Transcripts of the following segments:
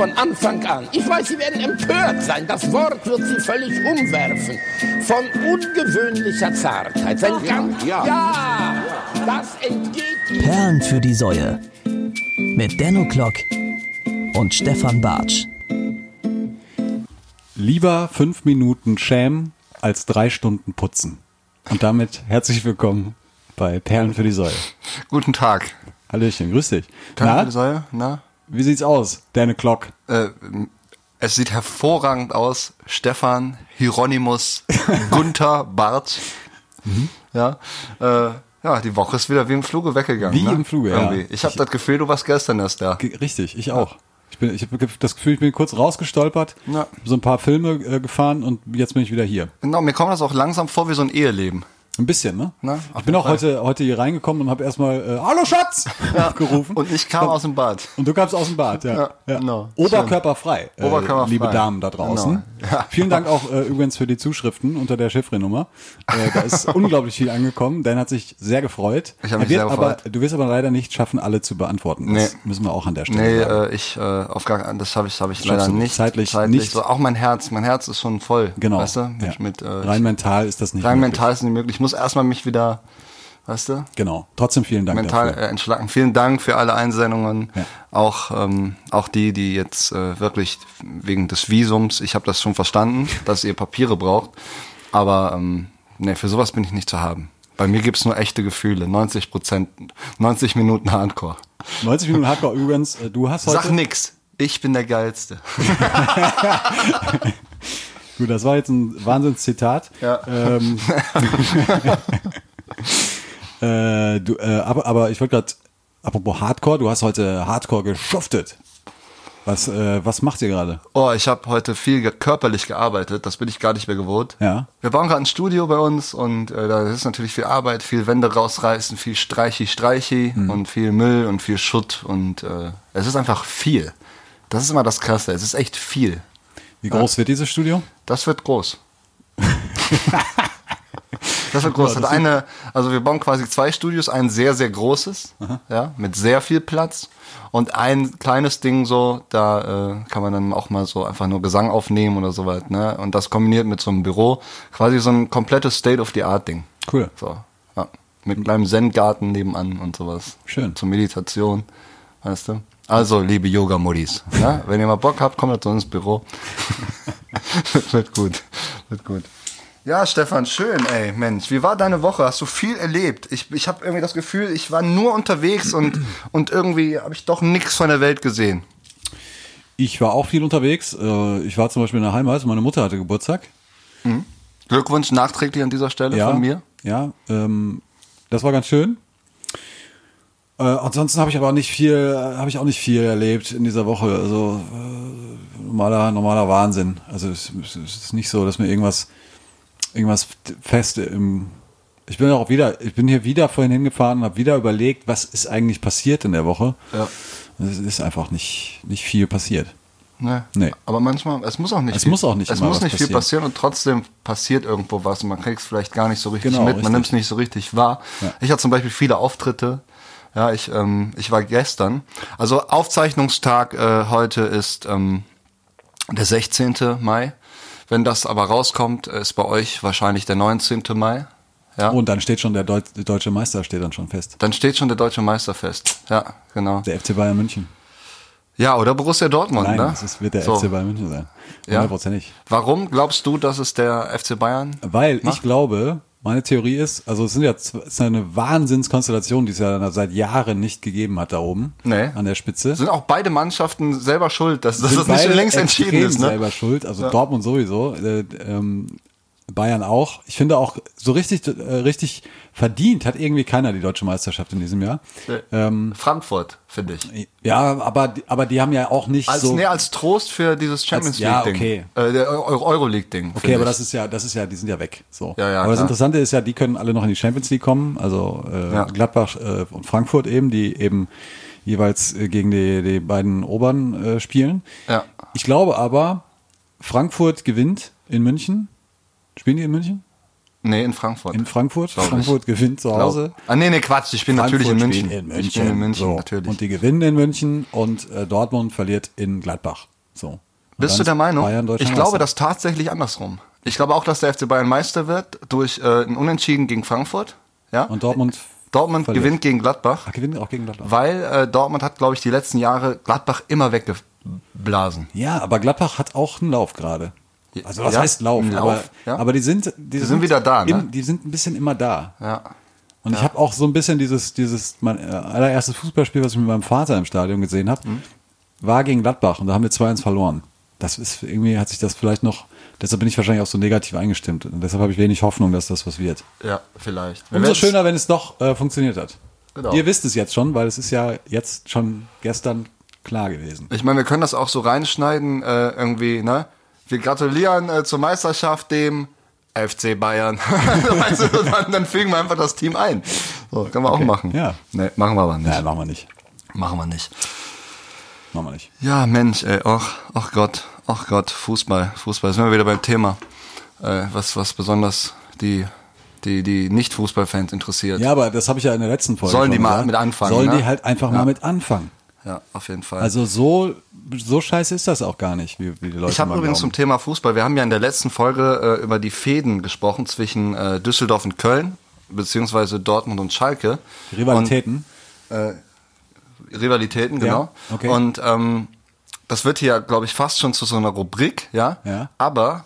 von Anfang an. Ich weiß, Sie werden empört sein. Das Wort wird Sie völlig umwerfen. Von ungewöhnlicher Zartheit. Sein ganz, ja. ja, das entgeht Ihnen. Perlen für die Säue. Mit Denno Klock und Stefan Bartsch. Lieber fünf Minuten schämen als drei Stunden putzen. Und damit herzlich willkommen bei Perlen für die Säue. Guten Tag. Hallöchen, grüß dich. Perlen Na, für die Säue? Na? Wie sieht's aus, Dane Clock? Äh, es sieht hervorragend aus. Stefan, Hieronymus, Gunther, Bart. Mhm. Ja, äh, ja, die Woche ist wieder wie im Fluge weggegangen. Wie ne? im Fluge, ja. Irgendwie. Ich habe das Gefühl, du warst gestern erst da. Richtig, ich auch. Ich, bin, ich habe das Gefühl, ich bin kurz rausgestolpert, Ja. so ein paar Filme äh, gefahren und jetzt bin ich wieder hier. Genau, mir kommt das auch langsam vor wie so ein Eheleben. Ein bisschen, ne? Na, ich bin auch Fall. heute, heute hier reingekommen und habe erstmal äh, Hallo Schatz gerufen. Und ich kam aus dem Bad. Und du kamst aus dem Bad, ja. Ja, genau. Oberkörperfrei, äh, Oberkörperfrei. liebe Damen da draußen. Genau. Ja. Vielen Dank auch äh, übrigens für die Zuschriften unter der Chiffre-Nummer. Äh, da ist unglaublich viel angekommen. Dan hat sich sehr gefreut. Ich hab mich sehr aber, gefreut. Du wirst aber leider nicht schaffen, alle zu beantworten. Das Nee. müssen wir auch an der Stelle Nee, sagen. äh, ich äh, auf gar keinen- das habe ich, habe ich Schaffst leider nicht. zeitlich nicht. So, auch mein Herz, mein Herz ist schon voll. Genau. Weißt du? Mit, ja. mit, äh, rein mental ist das nicht rein möglich. mental ist nicht möglich. Ich muss erstmal mich wieder, weißt du? Genau. Trotzdem vielen Dank mental dafür. äh, entschlacken. Vielen Dank für alle Einsendungen. Ja. Auch, ähm, auch die, die jetzt äh, wirklich wegen des Visums, ich habe das schon verstanden, dass ihr Papiere braucht. Aber ähm, nee, für sowas bin ich nicht zu haben. Bei mir gibt's nur echte Gefühle. 90 Prozent, 90 Minuten Hardcore. 90 Minuten Hardcore übrigens. äh, Du hast heute. Sag nix. Ich bin der Geilste. Gut, das war jetzt ein Wahnsinnszitat. Ja. Ähm, äh, du, äh, aber, aber ich wollte gerade, apropos Hardcore, du hast heute Hardcore geschuftet. Was, äh, was macht ihr gerade? Oh, ich habe heute viel ge körperlich gearbeitet. Das bin ich gar nicht mehr gewohnt. Ja. Wir bauen gerade ein Studio bei uns und äh, da ist natürlich viel Arbeit, viel Wände rausreißen, viel Streichi, Streichi Mhm. und viel Müll und viel Schutt und äh, es ist einfach viel. Das ist immer das Krasse. Es ist echt viel. Wie groß wird dieses Studio? Das wird groß. das wird groß. Ja, das eine, also wir bauen quasi zwei Studios, ein sehr, sehr großes, ja, mit sehr viel Platz. Und ein kleines Ding so, da äh, kann man dann auch mal so einfach nur Gesang aufnehmen oder so weit, ne? Und das kombiniert mit so einem Büro, quasi so ein komplettes State-of-the-Art-Ding. Cool. So, ja. Mit einem kleinen Zen-Garten nebenan und sowas. Schön. Zur Meditation, weißt du? Also, liebe Yoga-Muddis, ne? wenn ihr mal Bock habt, kommt zu uns ins Büro. wird gut, wird gut. Ja, Stefan, schön, ey, Mensch. Wie war deine Woche? Hast du viel erlebt? Ich, ich habe irgendwie das Gefühl, ich war nur unterwegs und, und irgendwie habe ich doch nichts von der Welt gesehen. Ich war auch viel unterwegs. Äh, Ich war zum Beispiel in der Heimat. Meine Mutter hatte Geburtstag. Glückwunsch nachträglich an dieser Stelle von mir. Ja, ähm, das war ganz schön. Äh, ansonsten habe ich aber auch nicht viel, habe ich auch nicht viel erlebt in dieser Woche. Also äh, normaler, normaler Wahnsinn. Also es, es ist nicht so, dass mir irgendwas, irgendwas fest im. Ich bin auch wieder, ich bin hier wieder vorhin hingefahren und habe wieder überlegt, was ist eigentlich passiert in der Woche. Ja. Es ist einfach nicht, nicht viel passiert. Ne? Nee. Aber manchmal, es muss auch nicht Es viel, muss auch nicht es muss nicht viel passieren. passieren und trotzdem passiert irgendwo was und man kriegt es vielleicht gar nicht so richtig Genau, mit, richtig. man nimmt es nicht so richtig wahr. Ja. Ich hatte zum Beispiel viele Auftritte. Ja, ich, ähm, ich war gestern. Also Aufzeichnungstag äh, heute ist ähm, der 16. Mai. Wenn das aber rauskommt, ist bei euch wahrscheinlich der 19. Mai. Ja. Und dann steht schon der, der deutsche Meister steht dann schon fest. dann steht schon der deutsche Meister fest. Ja, genau. Der FC Bayern München. Ja, oder Borussia Dortmund, Nein, ne? das ist, wird der So. FC Bayern München sein. Ja. Hundertprozentig. Warum glaubst du, dass es der FC Bayern Weil ich macht? glaube, meine Theorie ist, also es sind ja es ist eine Wahnsinnskonstellation, die es ja seit Jahren nicht gegeben hat da oben Nee. an der Spitze. Sind auch beide Mannschaften selber schuld, dass, dass das nicht beide längst entschieden ist. Ne? selber schuld, also Dortmund sowieso, äh, ähm, Bayern auch. Ich finde auch so richtig, äh, richtig verdient hat irgendwie keiner die deutsche Meisterschaft in diesem Jahr. Ähm, Frankfurt, finde ich. ja, aber, die- aber die haben ja auch nicht Als, so. nee, als Trost für dieses Champions Als- ja, League-Ding. okay. Äh, der Eu- Euroleague-Ding. Okay, aber das ist ja, das ist ja, die sind ja weg. So. Ja, ja, aber das. Interessante ist ja, die können alle noch in die Champions League kommen. Also äh, Ja. Gladbach äh, und Frankfurt eben, die eben jeweils äh, gegen die, die beiden Oberen äh, spielen. Ja. Ich glaube aber, Frankfurt gewinnt in München. Spielen die in München? Nee, in Frankfurt. In Frankfurt. Glaub ich. Frankfurt gewinnt zu Hause. Ah, nee, nee, Quatsch. Ich bin natürlich in Frankfurt München. In München. Ich bin in München, so. natürlich. Und die gewinnen in München und äh, Dortmund verliert in Gladbach. So. Und Bist du der Meinung? Bayern ich glaube das tatsächlich andersrum. Ich glaube auch, dass der FC Bayern Meister wird durch äh, ein Unentschieden gegen Frankfurt. Ja? Und Dortmund Dortmund verliert. gewinnt gegen Gladbach, Ach, gewinnt auch gegen Gladbach. weil äh, Dortmund hat, glaube ich, die letzten Jahre Gladbach immer weggeblasen. Ja, aber Gladbach hat auch einen Lauf gerade. Also was Ja, heißt Lauf? einen Lauf, aber, ja. aber die sind, die, sind wieder da, ne? Im, die sind ein bisschen immer da. Ja. Und ich habe auch so ein bisschen dieses, dieses mein äh, allererstes Fußballspiel, was ich mit meinem Vater im Stadion gesehen habe, Mhm. war gegen Gladbach und da haben wir 2-1 verloren. Das ist irgendwie hat sich das vielleicht noch, deshalb bin ich wahrscheinlich auch so negativ eingestimmt und deshalb habe ich wenig Hoffnung, dass das was wird. Ja, vielleicht. Wir Umso schöner, wenn es doch äh, funktioniert hat. Genau. Ihr wisst es jetzt schon, weil es ist ja jetzt schon gestern klar gewesen. Ich meine, wir können das auch so reinschneiden, äh, irgendwie, ne? Wir gratulieren äh, zur Meisterschaft dem FC Bayern. weißt du, dann, dann fügen wir einfach das Team ein. So, können wir auch machen. ja. Nee, machen wir aber nicht. Nein, machen wir nicht. Machen wir nicht. Machen wir nicht. Ja, Mensch, ey, ach, ach Gott, ach Gott, Fußball, Fußball. Sind wir wieder beim Thema, äh, was, was besonders die, die, die Nicht-Fußballfans interessiert. Ja, aber das habe ich ja in der letzten Folge Sollen die mal gesagt. mit anfangen, Sollen ne? die halt einfach Ja. mal mit anfangen. Ja, auf jeden Fall. Also so, so scheiße ist das auch gar nicht, wie, wie die Leute Ich habe übrigens zum glauben. Thema Fußball, wir haben ja in der letzten Folge äh, über die Fäden gesprochen zwischen äh, Düsseldorf und Köln, beziehungsweise Dortmund und Schalke. Rivalitäten. Und, äh, Rivalitäten, genau. Ja, okay. Und ähm, das wird hier, glaube ich, fast schon zu so einer Rubrik, ja. Ja. Aber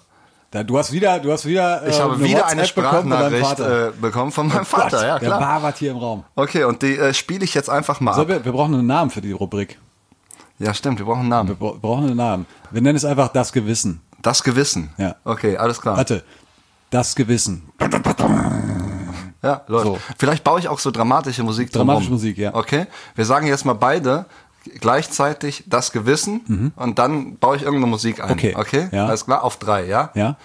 du hast wieder, du hast wieder, ich äh, habe wieder eine WhatsApp bekommen von deinem Sprachnachricht äh, bekommen von meinem Gott, Vater, ja Der klar. Barwart hier im Raum. Okay, und die äh, spiele ich jetzt einfach mal So, wir, wir brauchen einen Namen für die Rubrik. Ja, stimmt, wir brauchen einen Wir Namen. bra- brauchen einen Namen. Wir nennen es einfach das Gewissen. Das Gewissen. Ja. Okay, alles klar. Warte. Das Gewissen. Ja, läuft. So. Vielleicht baue ich auch so dramatische Musik Dramatische drumherum. Musik, ja. Okay. Wir sagen jetzt mal beide gleichzeitig das Gewissen und dann baue ich irgendeine Musik ein. Mhm. Okay. Okay? Ja. Alles klar? Auf drei, ja? Ja?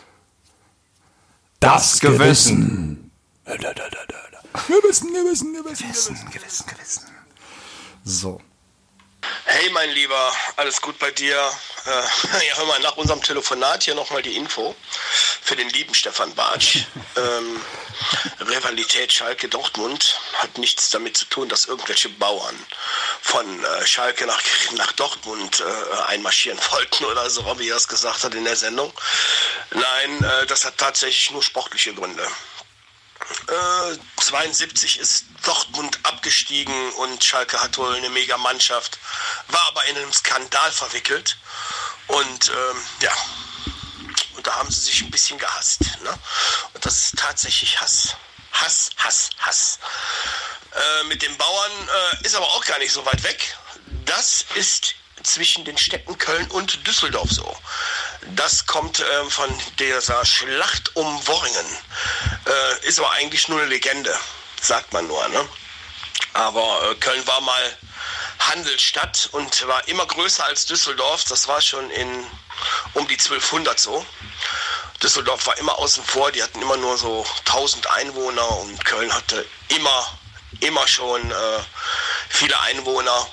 Das Gewissen. Gewissen, Gewissen, Gewissen, Gewissen. Gewissen, Gewissen. So. Hey mein Lieber, alles gut bei dir? Äh, ja, hör mal, nach unserem Telefonat hier nochmal die Info für den lieben Stefan Bartsch. ähm, Rivalität Schalke-Dortmund hat nichts damit zu tun, dass irgendwelche Bauern von äh, Schalke nach, nach Dortmund äh, einmarschieren wollten oder so, wie er es gesagt hat in der Sendung. Nein, äh, das hat tatsächlich nur sportliche Gründe. Äh, 72 ist Dortmund abgestiegen und Schalke hat wohl eine mega Mannschaft, war aber in einem Skandal verwickelt und ähm, ja, und da haben sie sich ein bisschen gehasst. Ne? Und das ist tatsächlich Hass. Hass, Hass, Hass. Äh, mit den Bauern äh, ist aber auch gar nicht so weit weg. Das ist zwischen den Städten Köln und Düsseldorf so. Das kommt äh, von dieser Schlacht um Worringen. Äh, ist aber eigentlich nur eine Legende, sagt man nur. Ne? Aber äh, Köln war mal Handelsstadt und war immer größer als Düsseldorf. Das war schon in um die 1200 so. Düsseldorf war immer außen vor, die hatten immer nur so 1000 Einwohner und Köln hatte immer, immer schon äh, viele Einwohner.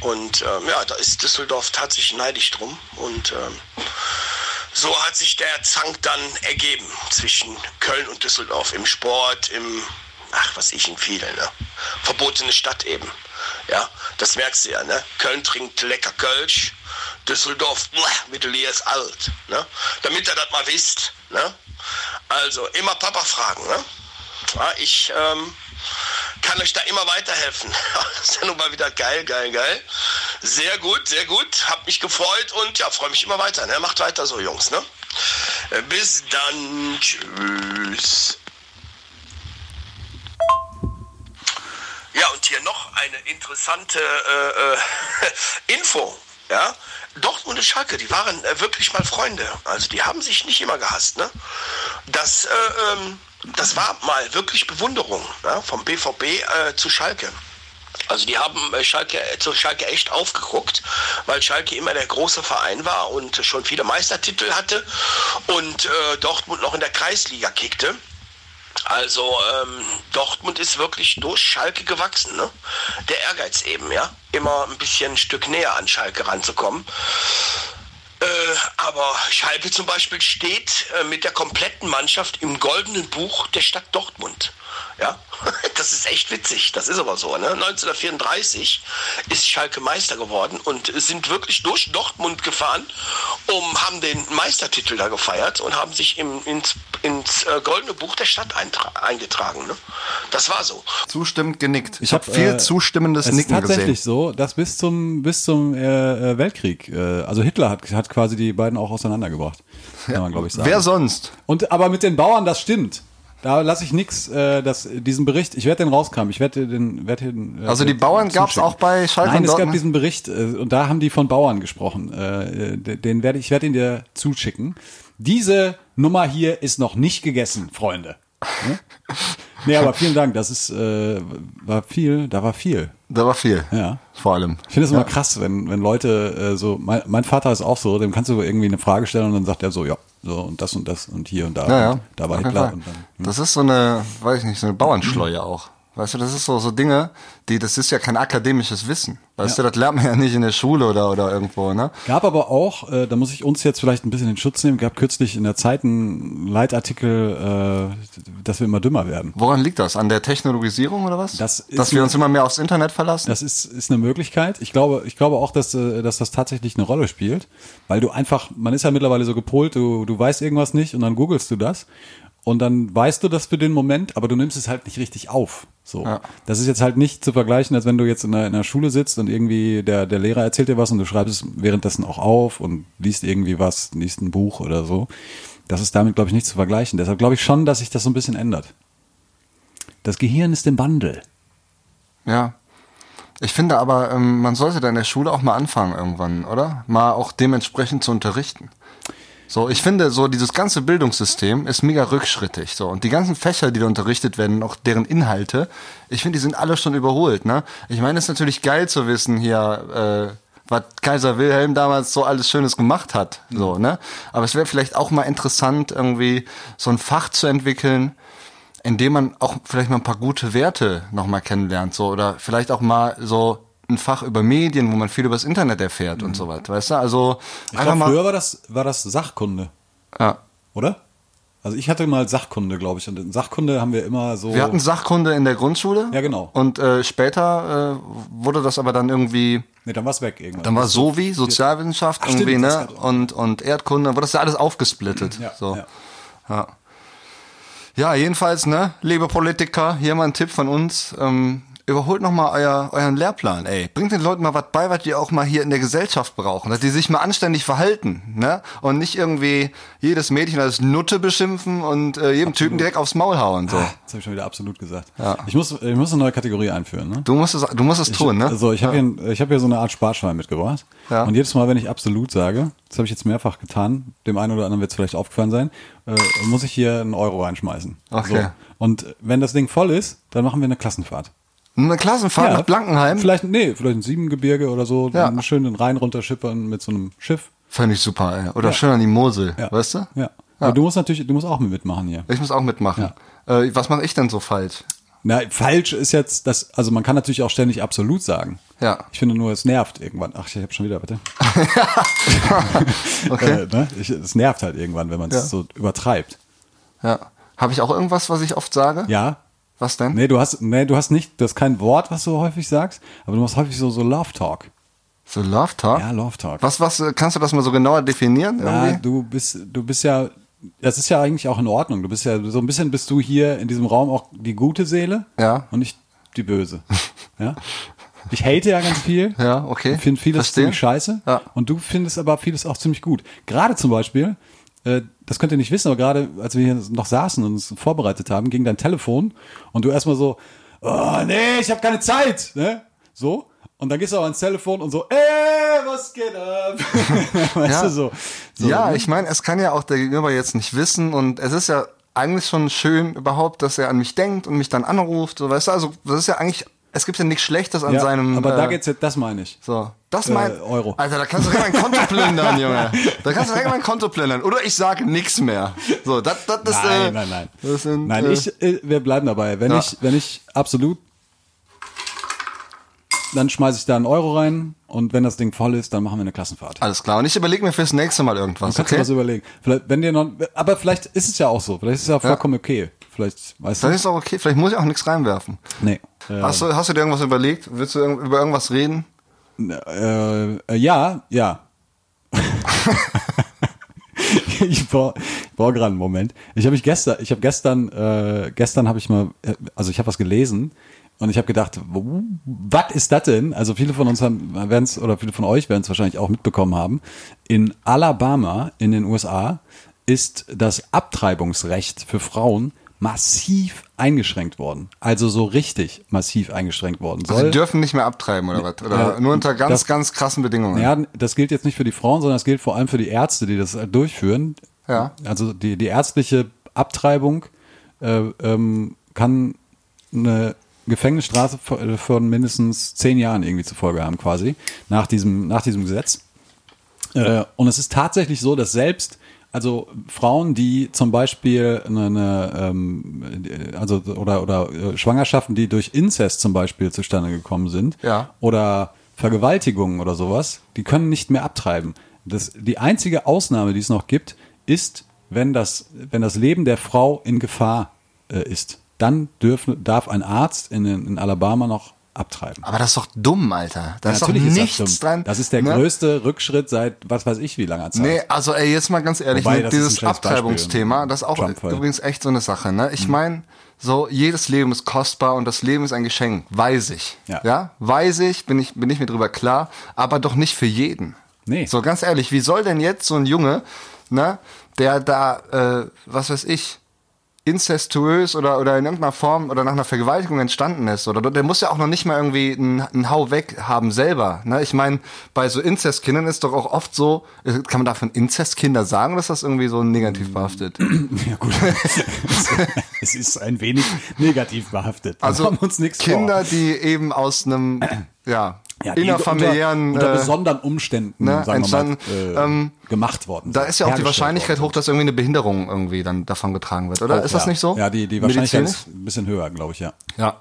Und ähm, ja, da ist Düsseldorf tatsächlich neidisch drum. Und ähm, so hat sich der Zank dann ergeben zwischen Köln und Düsseldorf im Sport, im, ach was ich, in vielen, ne? Verbotene Stadt eben. Ja, das merkst du ja, ne? Köln trinkt lecker Kölsch, Düsseldorf, Mittellier ist alt, ne? Damit ihr das mal wisst, ne? Also, immer Papa fragen, ne? Ja, ich, ähm, kann euch da immer weiterhelfen. Das ist ja nun mal wieder geil, geil, geil. Sehr gut, sehr gut. Hab mich gefreut und ja, freue mich immer weiter. Ne? Macht weiter so, Jungs. Ne? Äh, Bis dann. Tschüss. Ja, und hier noch eine interessante äh, äh, Info. Ja, Dortmund und Schalke, die waren äh, wirklich mal Freunde. Also die haben sich nicht immer gehasst. Ne? Das, äh, ähm, das war mal wirklich Bewunderung ja, vom BVB äh, zu Schalke. Also die haben äh, Schalke, äh, zu Schalke echt aufgeguckt, weil Schalke immer der große Verein war und schon viele Meistertitel hatte und äh, Dortmund noch in der Kreisliga kickte. Also ähm, Dortmund ist wirklich durch Schalke gewachsen. Ne? Der Ehrgeiz eben, ja. Immer ein bisschen ein Stück näher an Schalke ranzukommen. Äh, aber Schalke zum Beispiel steht äh, mit der kompletten Mannschaft im goldenen Buch der Stadt Dortmund. Ja, das ist echt witzig. Das ist aber so. Ne? 1934 ist Schalke Meister geworden und sind wirklich durch Dortmund gefahren, um haben den Meistertitel da gefeiert und haben sich im, ins, ins äh, goldene Buch der Stadt eingetragen. Ne? Das war so. Zustimmend genickt. Ich, Ich habe hab, viel äh, zustimmendes Es ist Nicken tatsächlich gesehen. so, dass bis zum bis zum äh, äh, Weltkrieg, äh, also Hitler hat, hat quasi die beiden auch auseinandergebracht, kann man glaube ich sagen. Wer sonst? Und aber mit den Bauern, das stimmt. Da lasse ich nix, äh, das, diesen Bericht, ich werde den rauskramen, ich werde den, werd den. Äh, Also die Bauern gab's zuschicken. auch bei Schalke Nein, und es gab diesen Bericht äh, und da haben die von Bauern gesprochen. Äh, äh, den werde ich werde ihn dir zuschicken. Diese Nummer hier ist noch nicht gegessen, Freunde. Ne? Nee, aber vielen Dank, das ist äh, war viel, da war viel. Da war viel. Ja. Vor allem. Ich finde es immer krass, wenn, wenn Leute äh, so, mein, mein Vater ist auch so, dem kannst du irgendwie eine Frage stellen und dann sagt er so, ja, so und das und das und hier und da. Ja, ja. Und da war Hitler und dann. Das ist so eine, weiß ich nicht, so eine Bauernschleue auch. Weißt du, das ist so, so Dinge, die, das ist ja kein akademisches Wissen. Weißt du, das lernt man ja nicht in der Schule oder, oder irgendwo, ne? Gab aber auch, äh, da muss ich uns jetzt vielleicht ein bisschen in Schutz nehmen, gab kürzlich in der Zeit einen Leitartikel, äh, dass wir immer dümmer werden. Woran liegt das? An der Technologisierung oder was? Das ist Dass wir uns immer mehr aufs Internet verlassen? Das ist, ist eine Möglichkeit. Ich glaube, ich glaube auch, dass, äh, dass das tatsächlich eine Rolle spielt, weil du einfach, man ist ja mittlerweile so gepolt, du, du weißt irgendwas nicht und dann googelst du das und dann weißt du das für den Moment, aber du nimmst es halt nicht richtig auf. So. Ja. Das ist jetzt halt nicht zu vergleichen, als wenn du jetzt in der, in der Schule sitzt und irgendwie der, der Lehrer erzählt dir was und du schreibst es währenddessen auch auf und liest irgendwie was, liest ein Buch oder so. Das ist damit, glaube ich, nicht zu vergleichen. Deshalb glaube ich schon, dass sich das so ein bisschen ändert. Das Gehirn ist im Wandel. Ja. Ich finde aber, ähm, man sollte da in der Schule auch mal anfangen irgendwann, oder? Mal auch dementsprechend zu unterrichten. So, ich finde, so dieses ganze Bildungssystem ist mega rückschrittig. So, und die ganzen Fächer, die da unterrichtet werden, auch deren Inhalte, ich finde, die sind alle schon überholt, ne? Ich meine, es ist natürlich geil zu wissen hier, äh, was Kaiser Wilhelm damals so alles Schönes gemacht hat, so, ne? Aber es wäre vielleicht auch mal interessant, irgendwie so ein Fach zu entwickeln, indem man auch vielleicht mal ein paar gute Werte nochmal kennenlernt, so, oder vielleicht auch mal so ein Fach über Medien, wo man viel über das Internet erfährt und so weiter, weißt du? Also, Ich einfach glaube, früher mal, war das, war das Sachkunde, ja. oder? Also ich hatte mal Sachkunde, glaube ich. Und in Sachkunde haben wir immer so. Wir hatten Sachkunde in der Grundschule. Ja, genau. Und äh, später äh, wurde das aber dann irgendwie, nee, dann war es weg irgendwann. dann war so wie Sozialwissenschaft Ach, stimmt, irgendwie, das ne? Und, und Erdkunde, dann wurde das ja alles aufgesplittet. Ja, so. ja. Ja. ja, jedenfalls, ne, liebe Politiker, hier mal ein Tipp von uns. Ähm, überholt noch mal euer, euren Lehrplan, ey. Bringt den Leuten mal was bei, was die auch mal hier in der Gesellschaft brauchen. Dass die sich mal anständig verhalten, ne? Und nicht irgendwie jedes Mädchen als Nutte beschimpfen und äh, jedem Typen direkt aufs Maul hauen, so. Das habe ich schon wieder absolut gesagt. Ich, muss, ich muss eine neue Kategorie einführen. Ne? Du musst es, du musst es tun, ne? Also ich habe hier, ein- ich hab hier so eine Art Sparschwein mitgebracht. Ja. Und jedes Mal, wenn ich absolut sage, das habe ich jetzt mehrfach getan, dem einen oder anderen wird es vielleicht aufgefallen sein, äh, muss ich hier einen Euro reinschmeißen. Okay. So. Und wenn das Ding voll ist, dann machen wir eine Klassenfahrt. Eine Klassenfahrt nach Blankenheim? Vielleicht, nee, vielleicht ein Siebengebirge oder so. Ja. Schön den Rhein runterschippern mit so einem Schiff. Fände ich super, ey. Oder Ja. schön an die Mosel, Ja. weißt du? Ja. Aber du musst natürlich, du musst auch mitmachen hier. Ich muss auch mitmachen. Äh, was mache ich denn so falsch? Na, falsch ist jetzt das, also man kann natürlich auch ständig absolut sagen. Ja. Ich finde nur, es nervt irgendwann. Ach, ich habe schon wieder, warte. Okay. Äh, ne? ich, es nervt halt irgendwann, wenn man es Ja. so übertreibt. Ja. Habe ich auch irgendwas, was ich oft sage? Ja. Was denn? Nee, du hast, nee, du hast nicht, du hast kein Wort, was du häufig sagst, aber du machst häufig so, so Love Talk. So Love Talk? Ja, Love Talk. Was, was, kannst du das mal so genauer definieren? Ja, du bist, du bist ja, das ist ja eigentlich auch in Ordnung. Du bist ja, so ein bisschen bist du hier in diesem Raum auch die gute Seele. Ja. Und nicht die böse. ja. Ich hate ja ganz viel. Ja, okay. Ich finde vieles Verstehe. ziemlich scheiße. Ja. Und du findest aber vieles auch ziemlich gut. Gerade zum Beispiel, das könnt ihr nicht wissen, aber gerade als wir hier noch saßen und uns vorbereitet haben, ging dein Telefon und du erstmal so, oh nee, ich habe keine Zeit. Ne? So. Und dann gehst du auch ans Telefon und so, ey, was geht ab? weißt Ja. du, so. so ja, ne? ich meine, es kann ja auch der Gegenüber jetzt nicht wissen und es ist ja eigentlich schon schön überhaupt, dass er an mich denkt und mich dann anruft. So, weißt du, also das ist ja eigentlich, es gibt ja nichts Schlechtes an ja, seinem. aber da äh, geht's jetzt, das meine ich. So, das Äh, mein Euro. Alter, da kannst du direkt mein Konto plündern, Junge. Da kannst du direkt mein Konto plündern. Oder ich sage nichts mehr. So, das, das, das, nein, äh, nein, nein. Das sind, nein, äh, ich, äh, wir bleiben dabei. Wenn Ja. ich, wenn ich absolut dann schmeiße ich da einen Euro rein und wenn das Ding voll ist, dann machen wir eine Klassenfahrt. Alles klar. Und ich überlege mir fürs nächste Mal irgendwas. Kannst du okay? was überlegen. Vielleicht, wenn dir noch, aber vielleicht ist es ja auch so. Vielleicht ist es ja vollkommen okay. Vielleicht, weißt Vielleicht du? ist es auch okay. Vielleicht muss ich auch nichts reinwerfen. Nee. Äh, Hast, du, hast du dir irgendwas überlegt? Willst du über irgendwas reden? Äh, äh, ja, ja. ich brauche brauch gerade einen Moment. Ich habe mich gestern, ich habe gestern, äh, gestern habe ich mal, äh, also ich habe was gelesen und ich habe gedacht, was ist das denn? Also viele von uns haben, werden es oder viele von euch werden es wahrscheinlich auch mitbekommen haben. In Alabama in den USA ist das Abtreibungsrecht für Frauen massiv eingeschränkt worden. Also so richtig massiv eingeschränkt worden. Also Soll- die dürfen nicht mehr abtreiben oder was? Oder Ja, nur unter ganz, das- ganz krassen Bedingungen? ja, das gilt jetzt nicht für die Frauen, sondern das gilt vor allem für die Ärzte, die das halt durchführen. Ja. Also die, die ärztliche Abtreibung äh, ähm, kann eine Gefängnisstrafe von von mindestens zehn Jahren irgendwie zur Folge haben, quasi, nach diesem, nach diesem Gesetz. Äh, und es ist tatsächlich so, dass selbst also Frauen, die zum Beispiel eine, eine ähm, also oder oder äh, Schwangerschaften, die durch Inzest zum Beispiel zustande gekommen sind, Ja. oder Vergewaltigungen oder sowas, die können nicht mehr abtreiben. Das, die einzige Ausnahme, die es noch gibt, ist, wenn das, wenn das Leben der Frau in Gefahr äh, ist. Dann dürfen, darf ein Arzt in, in Alabama noch abtreiben. Aber das ist doch dumm, Alter. Da ist doch Natürlich nichts das dumm. dran. Das ist der ne? größte Rückschritt seit was weiß ich wie langer Zeit. Nee, also ey, jetzt mal ganz ehrlich, Wobei, ne, das ist dieses. Abtreibungsthema, das ist auch übrigens echt so eine Sache. Ne? Ich meine, so jedes Leben ist kostbar und das Leben ist ein Geschenk, weiß ich. Ja. ja, weiß ich, bin ich bin ich mir drüber klar, aber doch nicht für jeden. Nee. So ganz ehrlich, wie soll denn jetzt so ein Junge, ne, der da, äh, was weiß ich, incestuös oder, oder in irgendeiner Form oder nach einer Vergewaltigung entstanden ist. Oder der muss ja auch noch nicht mal irgendwie einen, einen Hau weg haben selber. Ne? Ich meine, bei so Inzestkindern ist doch auch oft so, äh, kann man davon Inzestkinder sagen, oder ist das irgendwie so negativ behaftet? Ja gut. es ist ein wenig negativ behaftet. Wir Also machen uns nichts Kinder, vor. die eben aus einem, ja, Ja, innerfamiliären, unter, unter äh, besonderen Umständen ne, wir mal, entstanden, äh, ähm, gemacht worden. da ist ja auch die Wahrscheinlichkeit worden hoch, dass irgendwie eine Behinderung irgendwie dann davon getragen wird, oder? Auch, ist das ja. nicht so? Ja, die, die Wahrscheinlichkeit ist ein bisschen höher, glaube ich, ja. Ja.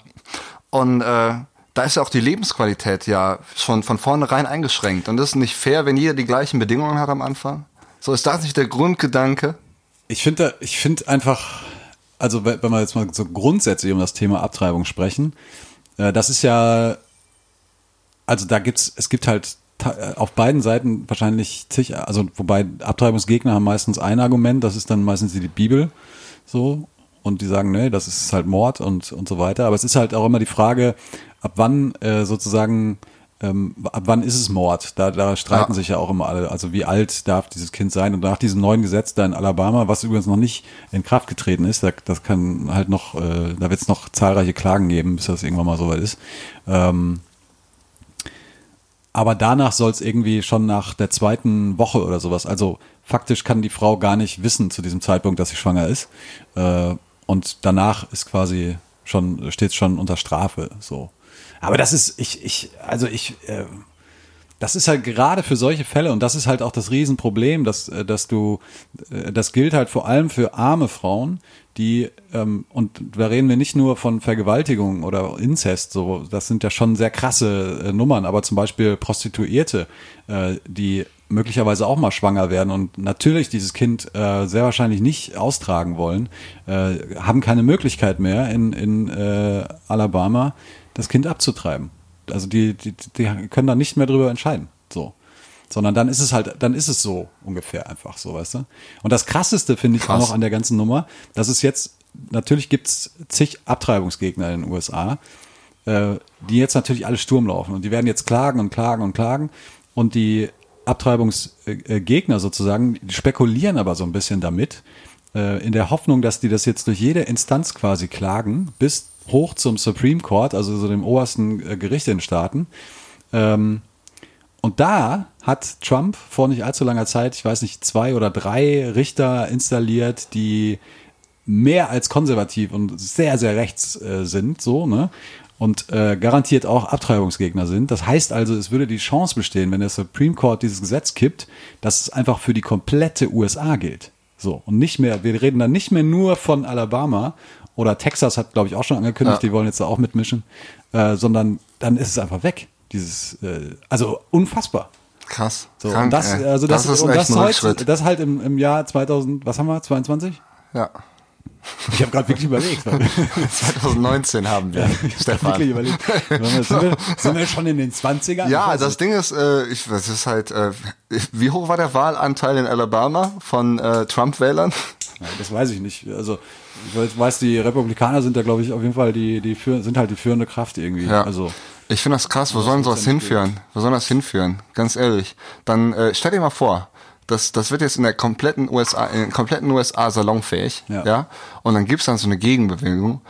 Und äh, da ist ja auch die Lebensqualität ja schon von vornherein eingeschränkt. Und das ist nicht fair, wenn jeder die gleichen Bedingungen hat am Anfang. So ist das nicht der Grundgedanke? Ich finde, ich finde einfach, also wenn wenn wir jetzt mal so grundsätzlich um das Thema Abtreibung sprechen, äh, das ist ja, also da gibt's, es gibt halt äh, auf beiden Seiten wahrscheinlich zig, also wobei Abtreibungsgegner haben meistens ein Argument, das ist dann meistens die Bibel, so und die sagen, nee, das ist halt Mord und und so weiter. Aber es ist halt auch immer die Frage, ab wann äh, sozusagen ähm, ab wann ist es Mord? Da, da streiten Ja. sich ja auch immer alle. Also wie alt darf dieses Kind sein? Und nach diesem neuen Gesetz da in Alabama, was übrigens noch nicht in Kraft getreten ist, da, das kann halt noch, äh, da wird es noch zahlreiche Klagen geben, bis das irgendwann mal soweit ist. Ähm, aber danach soll es irgendwie schon nach der zweiten Woche oder sowas. Also faktisch kann die Frau gar nicht wissen zu diesem Zeitpunkt, dass sie schwanger ist. Äh, und danach ist quasi schon, steht schon unter Strafe. So. Aber das ist, ich, ich, also ich, äh, das ist halt gerade für solche Fälle und das ist halt auch das Riesenproblem, dass, äh, dass du, das gilt halt vor allem für arme Frauen, die, ähm, und da reden wir nicht nur von Vergewaltigung oder Inzest, so, das sind ja schon sehr krasse äh, Nummern, aber zum Beispiel Prostituierte, äh, die möglicherweise auch mal schwanger werden und natürlich dieses Kind äh, sehr wahrscheinlich nicht austragen wollen, äh, haben keine Möglichkeit mehr in, in äh, Alabama, das Kind abzutreiben. Also die, die, die können da nicht mehr drüber entscheiden. So. Sondern dann ist es halt, dann ist es so ungefähr einfach so, weißt du? Und das krasseste finde ich auch Krass. noch an der ganzen Nummer, dass es jetzt, natürlich gibt's zig Abtreibungsgegner in den USA, äh, die jetzt natürlich alle Sturm laufen und die werden jetzt klagen und klagen und klagen und die Abtreibungsgegner sozusagen, die spekulieren aber so ein bisschen damit, äh, in der Hoffnung, dass die das jetzt durch jede Instanz quasi klagen, bis hoch zum Supreme Court, also so dem obersten äh, Gericht in den Staaten. Ähm, und da hat Trump vor nicht allzu langer Zeit, ich weiß nicht, zwei oder drei Richter installiert, die mehr als konservativ und sehr, sehr rechts äh, sind, so, ne? Und äh, garantiert auch Abtreibungsgegner sind. Das heißt also, es würde die Chance bestehen, wenn der Supreme Court dieses Gesetz kippt, dass es einfach für die komplette USA gilt. So. Und nicht mehr, wir reden dann nicht mehr nur von Alabama oder Texas hat, glaube ich, auch schon angekündigt, Ja. die wollen jetzt da auch mitmischen, äh, sondern dann ist es einfach weg. Dieses, äh, also unfassbar. Krass. So, Krank, und das, also das, ist und das, ein heute, das halt im, im Jahr 2000, was haben wir, 22? Ja. Ich habe gerade wirklich überlegt. weil- 2019 haben wir, Stefan. wirklich überlegt. Sind wir, sind wir schon in den 20ern? Ich Ja, das. Ding ist, äh, ich, das ist halt, äh, wie hoch war der Wahlanteil in Alabama von äh, Trump-Wählern? Ja, das weiß ich nicht. Also ich weiß- die Republikaner sind da, glaube ich, auf jeden Fall die, die sind halt die führende Kraft irgendwie. Ja. Also Ich finde das krass. Wo sollen sowas hinführen? Wo soll das hinführen? Ganz ehrlich. Dann äh, stell dir mal vor, das, das wird jetzt in der kompletten USA, in den kompletten USA salonfähig, ja. Ja. Und dann gibt's dann so eine Gegenbewegung,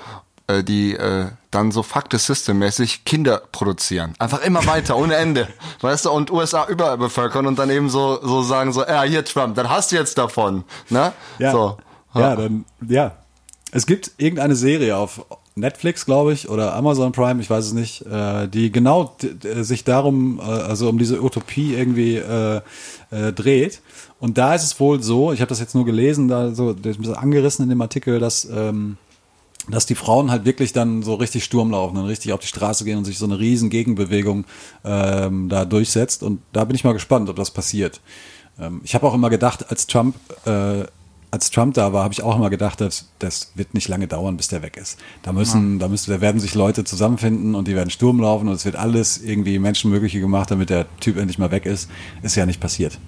äh, die äh, dann so Fuck the System mäßig Kinder produzieren. Einfach immer weiter, ohne Ende. Weißt du, und USA überall bevölkern und dann eben so, so sagen so, ja, hier Trump, dann hast du jetzt davon. Ne? ja, So. ja, dann ja. Es gibt irgendeine Serie auf Netflix, glaube ich, oder Amazon Prime, ich weiß es nicht, äh, die genau sich darum, äh, also um diese Utopie irgendwie äh, äh, dreht. Und da ist es wohl so, ich habe das jetzt nur gelesen, da so ein bisschen angerissen in dem Artikel, dass ähm, dass die Frauen halt wirklich dann so richtig Sturm laufen und richtig auf die Straße gehen und sich so eine riesen Gegenbewegung ähm, da durchsetzt. Und da bin ich mal gespannt, ob das passiert. Ähm, ich habe auch immer gedacht, als Trump, äh, als Trump da war, habe ich auch immer gedacht, dass das wird nicht lange dauern, bis der weg ist. Da müssen, da müssen, da werden sich Leute zusammenfinden und die werden Sturm laufen und es wird alles irgendwie Menschenmögliche gemacht, damit der Typ endlich mal weg ist. Ist ja nicht passiert.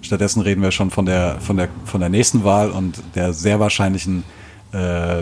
Stattdessen reden wir schon von der, von der, von der nächsten Wahl und der sehr wahrscheinlichen äh,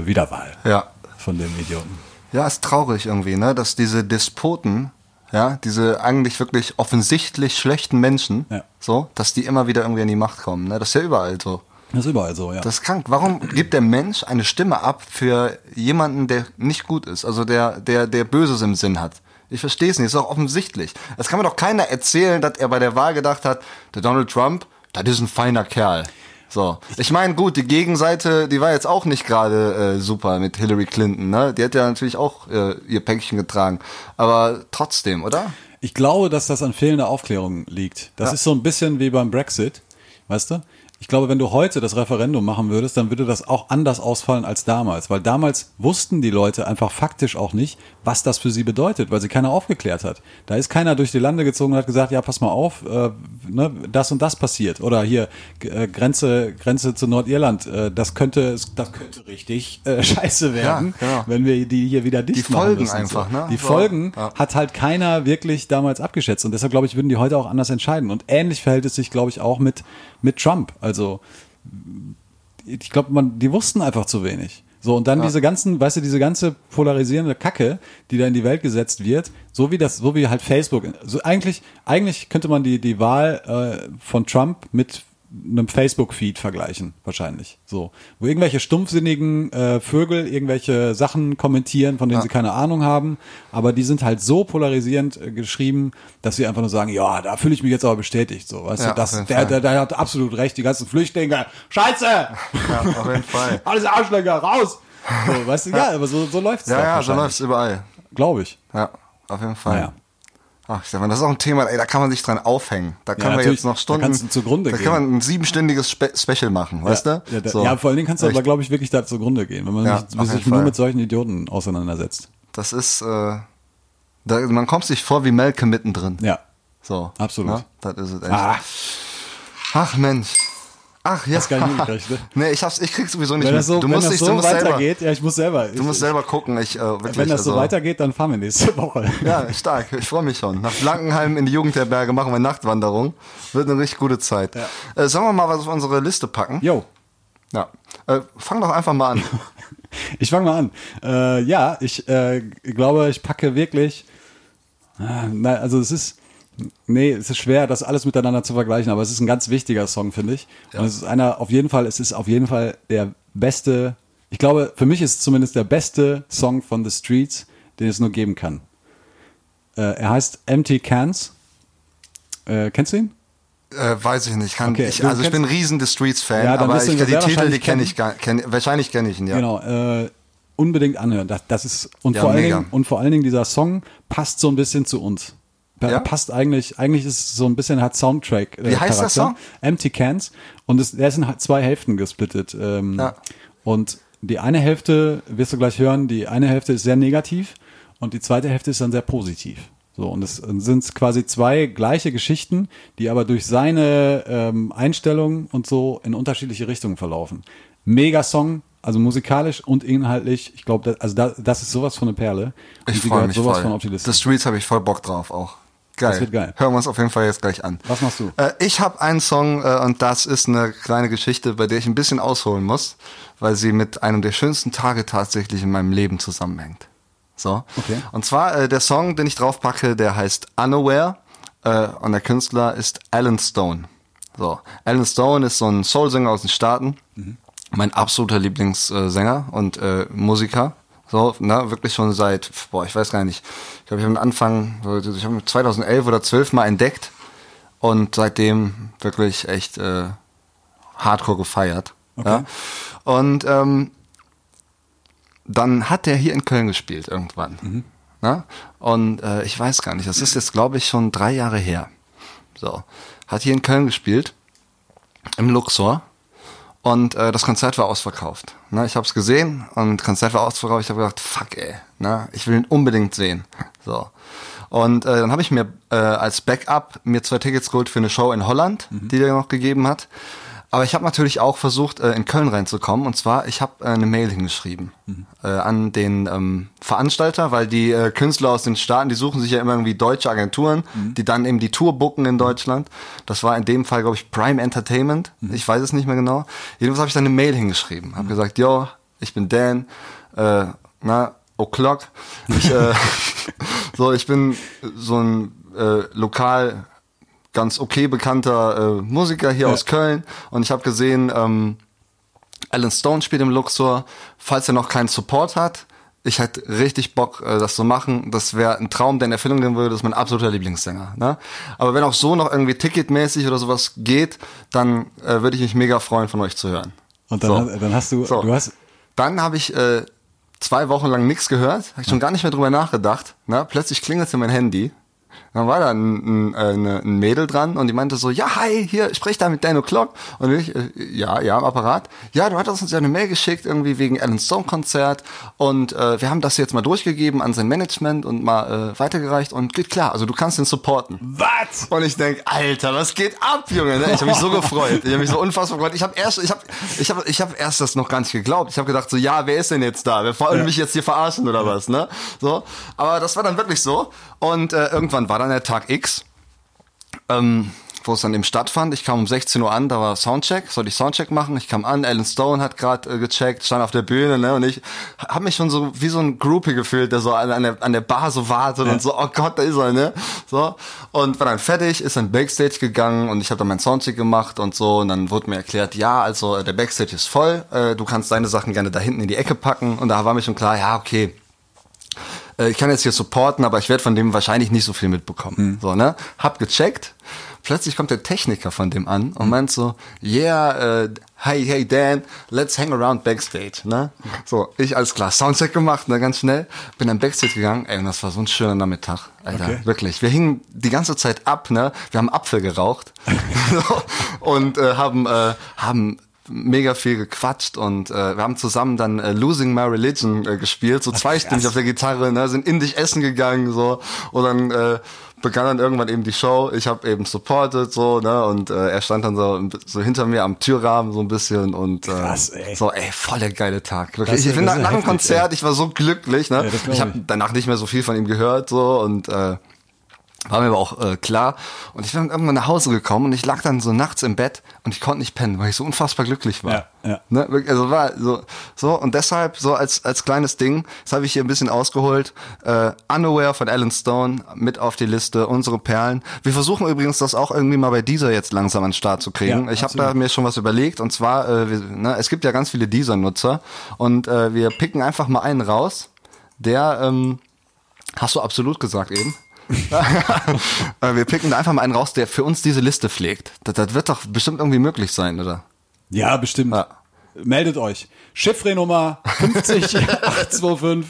Wiederwahl Ja. von dem Idioten. Ja, ist traurig irgendwie, ne, dass diese Despoten, ja, diese eigentlich wirklich offensichtlich schlechten Menschen, Ja. so, dass die immer wieder irgendwie an die Macht kommen, ne? Das ist ja überall so. Das ist überall so, ja. Das ist krank. Warum gibt der Mensch eine Stimme ab für jemanden, der nicht gut ist, also der, der, der Böses im Sinn hat? Ich verstehe es nicht, ist auch offensichtlich. Das kann mir doch keiner erzählen, dass er bei der Wahl gedacht hat, der Donald Trump, das ist ein feiner Kerl. So. Ich meine, gut, die Gegenseite, die war jetzt auch nicht gerade äh, super mit Hillary Clinton, ne? Die hat ja natürlich auch äh, ihr Päckchen getragen. Aber trotzdem, oder? Ich glaube, dass das an fehlender Aufklärung liegt. Das Ja. ist so ein bisschen wie beim Brexit, weißt du? Ich glaube, wenn du heute das Referendum machen würdest, dann würde das auch anders ausfallen als damals, weil damals wussten die Leute einfach faktisch auch nicht, was das für sie bedeutet, weil sie keiner aufgeklärt hat. Da ist keiner durch die Lande gezogen und hat gesagt, ja, pass mal auf, äh, ne, das und das passiert oder hier äh, Grenze Grenze zu Nordirland, äh, das könnte das könnte richtig äh, scheiße werden, genau. wenn wir die hier wieder dicht Die machen Folgen müssen, einfach, so. ne? Die So. Folgen Ja. hat halt keiner wirklich damals abgeschätzt. Und deshalb, glaube ich, würden die heute auch anders entscheiden. Und ähnlich verhält es sich, glaube ich, auch mit, mit Trump. Also, ich glaube, man, die wussten einfach zu wenig. So, und dann diese ganzen, weißt du, diese ganze polarisierende Kacke, die da in die Welt gesetzt wird, so wie das, so wie halt Facebook. So eigentlich, eigentlich könnte man die, die Wahl äh, von Trump mit einem Facebook-Feed vergleichen, wahrscheinlich. So. Wo irgendwelche stumpfsinnigen äh, Vögel irgendwelche Sachen kommentieren, von denen sie keine Ahnung haben, aber die sind halt so polarisierend äh, geschrieben, dass sie einfach nur sagen, ja, da fühle ich mich jetzt aber bestätigt. So, weißt Ja, du, das, der, der, der hat absolut recht, die ganzen Flüchtlinge, Scheiße! Ja, auf jeden Fall. Alles Arschlöcher, raus! So, weißt du, ja, aber so, so läuft's Ja, ja, so läuft's überall. Glaube ich. Ja, auf jeden Fall. Naja. Ach, Stefan, das ist auch ein Thema, ey, da kann man sich dran aufhängen. Da kann man natürlich, jetzt noch da Stunden. kannst du zugrunde Da gehen. kann man ein siebenstündiges Spe Special machen, weißt ja, du? Ja, da, So. ja, vor allen Dingen kannst du aber, Echt. glaube ich, wirklich da zugrunde gehen, wenn man Ja, sich, sich nur mit solchen Idioten auseinandersetzt. Das ist, äh, da, man kommt sich vor wie Malcolm mittendrin. Ja. So. Absolut. Ne? Das ist es echt. Ah, Ach Mensch. Ach ja. Hast gar nicht mitgekriegt, ne? nee, ich hab's, ich krieg's sowieso nicht wenn mit. das so, du wenn musst das dich, so du musst selber, weitergeht, ja, ich muss selber. du musst selber gucken. Ich, äh, wirklich, wenn das so also, weitergeht, dann fahren wir nächste Woche. Ja, stark. Ich freue mich schon. Nach Blankenheim in die Jugendherberge machen wir Nachtwanderung. Wird eine richtig gute Zeit. Äh, sollen wir mal was auf unsere Liste packen? Jo. Ja. Äh, fang doch einfach mal an. Ich fange mal an. Äh, ja, ich äh, glaube, ich packe wirklich. Ah, na, also es ist. Nee, es ist schwer, das alles miteinander zu vergleichen, aber es ist ein ganz wichtiger Song, finde ich. Und es ist einer, auf jeden Fall, es ist auf jeden Fall der beste, ich glaube, für mich ist es zumindest der beste Song von The Streets, den es nur geben kann. Äh, er heißt Empty Cans. Äh, kennst du ihn? Äh, weiß ich nicht. Kann Okay, ich, also ich bin ein riesen The Streets Fan, Ja, aber ich, die Titel, die kenne ich gar, kenn, wahrscheinlich kenne ich ihn, ja. Genau, äh, unbedingt anhören. Das, das ist und Ja, vor allen. Dingen und vor allen Dingen dieser Song passt so ein bisschen zu uns. Er Ja? passt eigentlich, eigentlich ist es so ein bisschen hat Soundtrack. Äh, Wie heißt der Charakter. Song? Empty Cans und es, der ist in zwei Hälften gesplittet. Ähm, Ja. Und die eine Hälfte wirst du gleich hören. Die eine Hälfte ist sehr negativ und die zweite Hälfte ist dann sehr positiv. So, und es sind quasi zwei gleiche Geschichten, die aber durch seine ähm, Einstellung und so in unterschiedliche Richtungen verlaufen. Mega Song, also musikalisch und inhaltlich. Ich glaube, also da, das ist sowas von eine Perle. Und Ich freue mich sowas voll. von auf die Liste. The Streets habe ich voll Bock drauf auch. Geil. Das wird geil. Hören wir uns auf jeden Fall jetzt gleich an. Was machst du? Äh, ich habe einen Song äh, und das ist eine kleine Geschichte, bei der ich ein bisschen ausholen muss, weil sie mit einem der schönsten Tage tatsächlich in meinem Leben zusammenhängt. So. Okay. Und zwar äh, der Song, den ich draufpacke, der heißt Unaware äh, und der Künstler ist Alan Stone. So. Alan Stone ist so ein Soul-Sänger aus den Staaten. Mein absoluter Lieblingssänger und äh, Musiker. So, ne, wirklich schon seit, boah, ich weiß gar nicht. Ich glaube, ich habe am Anfang, ich habe 2011 oder 12 mal entdeckt und seitdem wirklich echt äh, hardcore gefeiert. Ja? Und ähm, dann hat der hier in Köln gespielt irgendwann. Na? Und äh, ich weiß gar nicht, das ist jetzt, glaube ich, schon drei Jahre her. So. Hat hier in Köln gespielt, im Luxor. Und äh, das Konzert war ausverkauft. Ne, ich habe es gesehen und Konzert war ausverkauft. Ich habe gedacht, fuck ey, ne, ich will ihn unbedingt sehen. So. Und äh, dann habe ich mir äh, als Backup mir zwei Tickets geholt für eine Show in Holland, die der noch gegeben hat. Aber ich habe natürlich auch versucht, äh, in Köln reinzukommen. Und zwar, ich habe äh, eine Mail hingeschrieben äh, an den ähm, Veranstalter, weil die äh, Künstler aus den Staaten, die suchen sich ja immer irgendwie deutsche Agenturen, die dann eben die Tour booken in Deutschland. Das war in dem Fall, glaube ich, Prime Entertainment. Ich weiß es nicht mehr genau. Jedenfalls habe ich dann eine Mail hingeschrieben. Habe gesagt, yo, ich bin Dan, äh, na, O'Clock. Ich, äh, so, ich bin so ein äh, lokal ganz okay bekannter äh, Musiker hier aus Köln und ich habe gesehen, ähm, Alan Stone spielt im Luxor. Falls er noch keinen Support hat, ich hätte richtig Bock, äh, das zu machen. Das wäre ein Traum, der in Erfüllung gehen würde. Das ist mein absoluter Lieblingssänger. Ne? Aber wenn auch so noch irgendwie ticketmäßig oder sowas geht, dann äh, würde ich mich mega freuen, von euch zu hören. Und dann, So. hast- dann hast du, So. du hast, Dann habe ich äh, zwei Wochen lang nichts gehört, habe ich schon gar nicht mehr drüber nachgedacht. Ne? Plötzlich klingelte mein Handy. Dann war da ein, ein, äh, ein Mädel dran und die meinte so, ja, hi, hier, sprich da mit Dan O'Clock. Und ich, äh, ja, ja, am Apparat. Ja, du hattest uns ja eine Mail geschickt, irgendwie wegen Alan Stone Konzert. Und äh, wir haben das jetzt mal durchgegeben an sein Management und mal äh, weitergereicht. Und geht klar, also du kannst ihn supporten. was? Und ich denk, Alter, was geht ab, Junge? Ne? Ich habe mich so gefreut. Ich habe mich so unfassbar gefreut. Ich habe erst, ich habe, ich habe, ich habe erst das noch gar nicht geglaubt. Ich habe gedacht so, ja, wer ist denn jetzt da? Wer wollen mich jetzt hier verarschen oder was? Ne? So. Aber das war dann wirklich so. Und äh, irgendwann war dann der Tag X, ähm, wo es dann eben stattfand. Ich kam um 16 Uhr an, da war Soundcheck, sollte ich Soundcheck machen. Ich kam an, Alan Stone hat gerade äh, gecheckt, stand auf der Bühne, ne? Und ich habe mich schon so wie so ein Groupie gefühlt, der so an, an, der, an der Bar so wartet und so, oh Gott, da ist er, ne? So. Und war dann fertig, ist dann Backstage gegangen und ich habe dann meinen Soundcheck gemacht und so. Und dann wurde mir erklärt, ja, also äh, der Backstage ist voll, äh, du kannst deine Sachen gerne da hinten in die Ecke packen. Und da war mir schon klar, ja, okay, ich kann jetzt hier supporten, aber ich werde von dem wahrscheinlich nicht so viel mitbekommen. So, ne? Hab gecheckt. Plötzlich kommt der Techniker von dem an und meint so, yeah, äh, hey, hey Dan, let's hang around backstage, ne? So, ich alles klar, Soundcheck gemacht, ne, ganz schnell. Bin dann backstage gegangen, ey, und das war so ein schöner Nachmittag, Alter, Okay. wirklich. Wir hingen die ganze Zeit ab, ne? Wir haben Apfel geraucht und äh, haben, äh, haben mega viel gequatscht und äh, wir haben zusammen dann äh, Losing My Religion äh, gespielt, so zweistimmig auf der Gitarre, ne, sind in dich essen gegangen so und dann äh, begann dann irgendwann eben die Show. Ich habe eben supported so, ne, und äh, er stand dann so so hinter mir am Türrahmen so ein bisschen und äh, Krass, ey. so ey, voll der geile Tag. Das Wirklich. ist- ich bin das nach, nach dem Konzert, ich war so glücklich, ne? Ja, das ich habe danach nicht mehr so viel von ihm gehört so und äh, war mir aber auch äh, klar. Und ich bin irgendwann nach Hause gekommen und ich lag dann so nachts im Bett und ich konnte nicht pennen, weil ich so unfassbar glücklich war. Ja, ja. Ne? Also war so, so und deshalb so als als kleines Ding, das habe ich hier ein bisschen ausgeholt. Äh, Unaware von Alan Stone mit auf die Liste, unsere Perlen. Wir versuchen übrigens das auch irgendwie mal bei dieser jetzt langsam an den Start zu kriegen. Ja, ich habe da mir schon was überlegt und zwar, äh, wir, ne, es gibt ja ganz viele dieser Nutzer und äh, wir picken einfach mal einen raus, der ähm, Hast du absolut gesagt eben? Wir picken da einfach mal einen raus, der für uns diese Liste pflegt. Das, das wird doch bestimmt irgendwie möglich sein, oder? Ja, bestimmt. Ja. Meldet euch. Chiffre-Nummer 50825.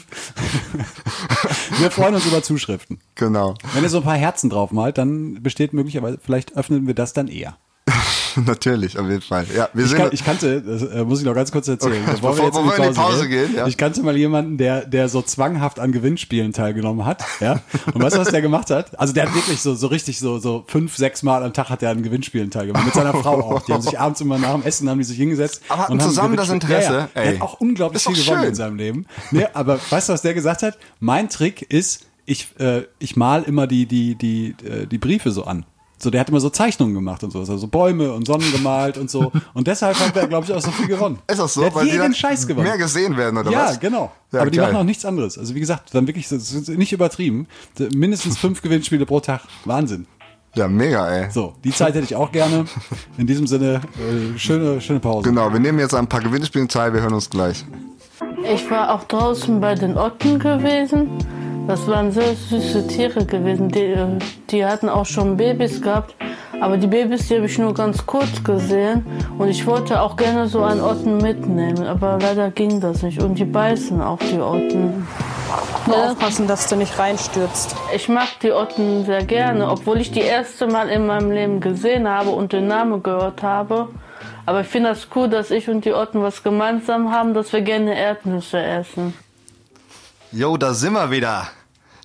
wir freuen uns über Zuschriften. Genau. Wenn ihr so ein paar Herzen drauf malt, dann besteht möglicherweise, vielleicht öffnen wir das dann eher. Natürlich, auf jeden Fall. Ja, wir Ich, sind. kan ich kannte, das äh, muss ich noch ganz kurz erzählen, Okay, bevor, bevor- bevor wir in die Pause gehen, ja. Ich kannte mal jemanden, der, der so zwanghaft an Gewinnspielen teilgenommen hat, ja. Und weißt du, was der gemacht hat? Also der hat wirklich so, so richtig so, so fünf, sechs Mal am Tag hat er an Gewinnspielen teilgenommen. Mit seiner Frau auch. Die haben sich abends immer nach dem Essen haben die sich hingesetzt. Aber hatten und haben zusammen das Interesse? Ja, ja. Der Ey. hat auch unglaublich viel gewonnen schön. in seinem Leben. Nee, aber weißt du, was der gesagt hat? Mein Trick ist, ich, äh, ich mal immer die, die, die, äh, die Briefe so an. So, der hat immer so Zeichnungen gemacht und so, also Bäume und Sonnen gemalt und so. Und deshalb hat er, glaube ich, auch so viel gewonnen. ist das so? Der hat Weil die jeden dann Scheiß gewonnen. mehr gesehen werden, oder ja, was? genau. Ja, Aber die geil. machen auch nichts anderes. Also wie gesagt, dann wirklich, das ist nicht übertrieben. Mindestens fünf Gewinnspiele pro Tag. Wahnsinn. Ja, mega, ey. So, die Zeit hätte ich auch gerne. In diesem Sinne, äh, schöne, schöne Pause. Genau, wir nehmen jetzt an ein paar Gewinnspielen teil, wir hören uns gleich. Ich war auch draußen bei den Otten gewesen. Das waren sehr süße Tiere gewesen. Die, äh, die hatten auch schon Babys gehabt. Aber die Babys, die habe ich nur ganz kurz gesehen. Und ich wollte auch gerne so einen Otten mitnehmen. Aber leider ging das nicht. Und die beißen auch die Otten. Nur aufpassen, dass du nicht reinstürzt. Ich mag die Otten sehr gerne, obwohl ich die erste Mal in meinem Leben gesehen habe und den Namen gehört habe. Aber ich finde das cool, dass ich und die Otten was gemeinsam haben, dass wir gerne Erdnüsse essen. Jo, da sind wir wieder.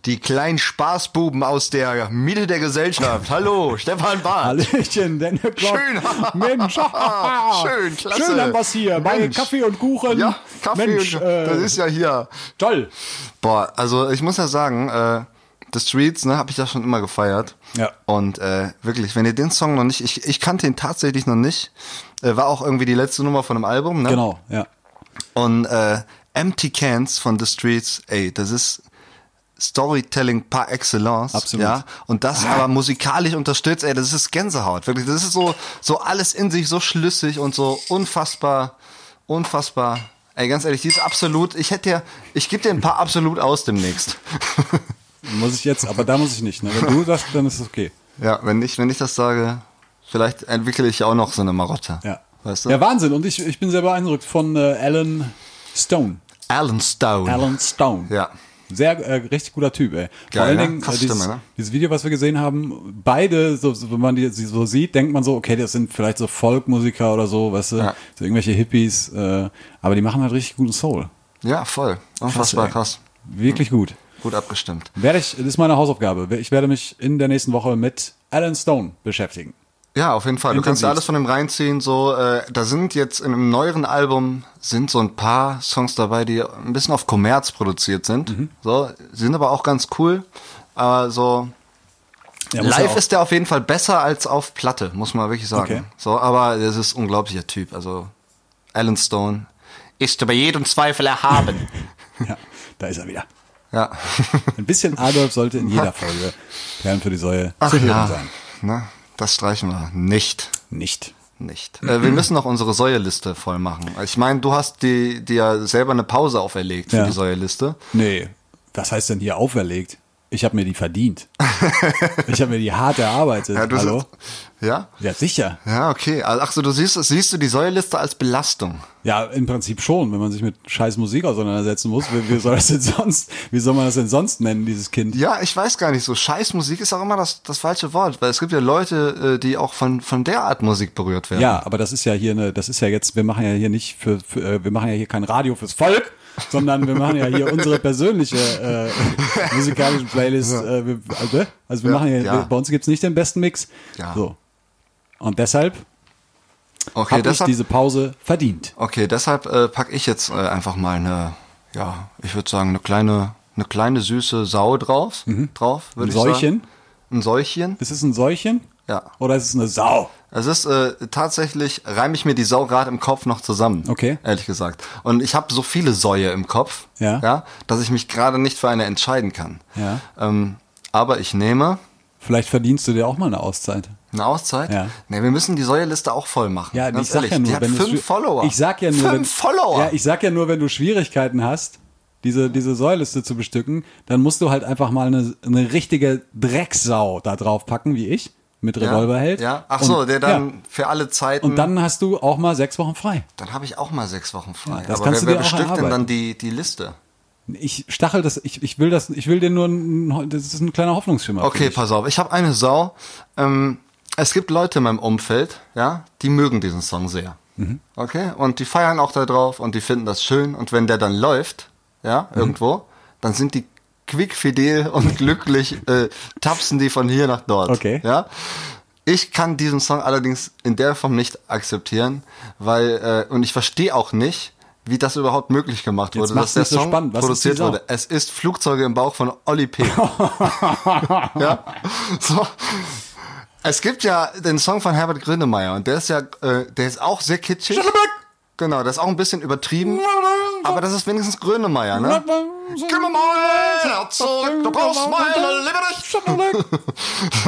Die kleinen Spaßbuben aus der Mitte der Gesellschaft. Hallo, Stefan Barth. Hallöchen, denn Schön. Mensch, Schön, klasse. Schön haben wir's hier. Bei. Kaffee und Kuchen. Ja, Kaffee Mensch, und, äh, das ist ja hier. toll. Boah, also ich muss ja sagen, äh, The Streets, ne, habe ich ja schon immer gefeiert. Ja. Und äh, wirklich, wenn ihr den Song noch nicht, ich, ich kannte ihn tatsächlich noch nicht. Äh, war auch irgendwie die letzte Nummer von dem Album, ne? Genau, ja. Und äh, Empty Cans von The Streets, ey, das ist Storytelling par excellence. Absolut. Ja. Und das aber musikalisch unterstützt, ey, das ist Gänsehaut. Wirklich, das ist so, so alles in sich so schlüssig und so unfassbar, unfassbar. Ey, ganz ehrlich, die ist absolut, ich hätte ja, ich gebe dir ein paar absolut aus demnächst. Muss ich jetzt, aber da muss ich nicht. Ne? Wenn du das, dann ist es okay. ja, wenn ich, wenn ich das sage, vielleicht entwickle ich auch noch so eine Marotte. Ja. Weißt du? Ja, Wahnsinn. Und ich, ich bin sehr beeindruckt von äh, Alan Stone. Alan Stone. Alan Stone. Ja. Sehr äh, richtig guter Typ, ey. Vor Geil, allen ne? Dingen äh, dieses, Stimme, ne? dieses Video, was wir gesehen haben, beide, so, so, wenn man die sie so sieht, denkt man so, okay, das sind vielleicht so Folkmusiker oder so, weißt du, Ja. so irgendwelche Hippies, äh, aber die machen halt richtig guten Soul. Ja, voll. Unfassbar ey. krass. Wirklich gut. Gut abgestimmt. Werde ich, das ist meine Hausaufgabe. Ich werde mich in der nächsten Woche mit Alan Stone beschäftigen. Ja, auf jeden Fall. Du kannst Intensiv. alles von dem reinziehen. So, äh, da sind jetzt in einem neueren Album sind so ein paar Songs dabei, die ein bisschen auf Kommerz produziert sind. Mhm. So, sind aber auch ganz cool. Aber so Ja, live ja ist der auf jeden Fall besser als auf Platte, muss man wirklich sagen. Okay. So, aber das ist ein unglaublicher Typ. Also Alan Stone ist über jeden Zweifel erhaben. Ja, da ist er wieder. ja. Ein bisschen Adolf sollte in jeder Folge Perlen für die Säue zu hören ja. sein. Na, das streichen wir nicht. Nicht. Nicht. Äh, wir müssen noch unsere Säueliste voll machen. Ich meine, du hast dir selber eine Pause auferlegt für Ja. die Säueliste. Nee, was heißt denn hier auferlegt? Ich habe mir die verdient. ich habe mir die hart erarbeitet. Ja, du Hallo? Ja? Ja, sicher. Ja, okay. Also, Ach so, du siehst, siehst du die Säueliste als Belastung. Ja, im Prinzip schon, wenn man sich mit scheiß Musik auseinandersetzen muss. Wie, wie soll das denn sonst, wie soll man das denn sonst nennen, dieses Kind? Ja, ich weiß gar nicht so. Scheißmusik ist auch immer das, das falsche Wort, weil es gibt ja Leute, äh, die auch von, von der Art Musik berührt werden. Ja, aber das ist ja hier eine, das ist ja jetzt, wir machen ja hier nicht für, für äh, wir machen ja hier kein Radio fürs Volk, sondern wir machen ja hier unsere persönliche äh, musikalische Playlist. Äh, wir, also, also wir Ja, machen ja, ja. bei uns gibt's nicht den besten Mix. Ja. So. Und deshalb Okay, habe ich diese Pause verdient. okay, deshalb äh, packe ich jetzt äh, einfach mal eine, ja, ich würde sagen, eine kleine, eine kleine süße Sau drauf. Drauf, Ein würde ich Säuchen. sagen. Ein Säuchen. Ist es ein Säuchen? Ja. Oder ist es eine Sau? Es ist äh, tatsächlich, reime ich mir die Sau gerade im Kopf noch zusammen. Okay. Ehrlich gesagt. Und ich habe so viele Säue im Kopf, Ja. ja, dass ich mich gerade nicht für eine entscheiden kann. Ja. Ähm, aber ich nehme Vielleicht verdienst du dir auch mal eine Auszeit. Eine Auszeit. Ja. Nee, wir müssen die Säueliste auch voll machen. Ja, ich sag ehrlich, ja nur, die wenn fünf Follower. Ich sag ja nur, fünf wenn, Follower. Ja, ich sag ja nur, wenn du Schwierigkeiten hast, diese diese Säuliste zu bestücken, dann musst du halt einfach mal eine, eine richtige Drecksau da drauf packen, wie ich mit ja, Revolverheld. Ja. Ach Und- so, der dann Ja. für alle Zeiten. Und dann hast du auch mal sechs Wochen frei. dann habe ich auch mal sechs Wochen frei. Ja, das aber kannst wer, du wer dir auch bestückt denn erarbeiten. dann die, die Liste? Ich stachel das, ich, ich will das, ich will dir nur, ein, das ist ein kleiner Hoffnungsschimmer. Okay, pass auf. Ich habe eine Sau. Ähm, es gibt Leute in meinem Umfeld, ja, die mögen diesen Song sehr. Okay? Und die feiern auch da drauf und die finden das schön. Und wenn der dann läuft, ja, irgendwo, dann sind die quickfidel und glücklich, äh, tapsen die von hier nach dort. Okay. Ja. Ich kann diesen Song allerdings in der Form nicht akzeptieren, weil, äh, und ich verstehe auch nicht, wie das überhaupt möglich gemacht wurde, dass der so Song spannend. Was produziert wurde. Es ist Flugzeuge im Bauch von Olli P. ja. So. Es gibt ja den Song von Herbert Grönemeyer und der ist ja, äh, der ist auch sehr kitschig. Genau, das ist auch ein bisschen übertrieben. Aber das ist wenigstens Grönemeyer, ne? Gib mir mal dein Herz zurück, du brauchst meine Liebe nicht.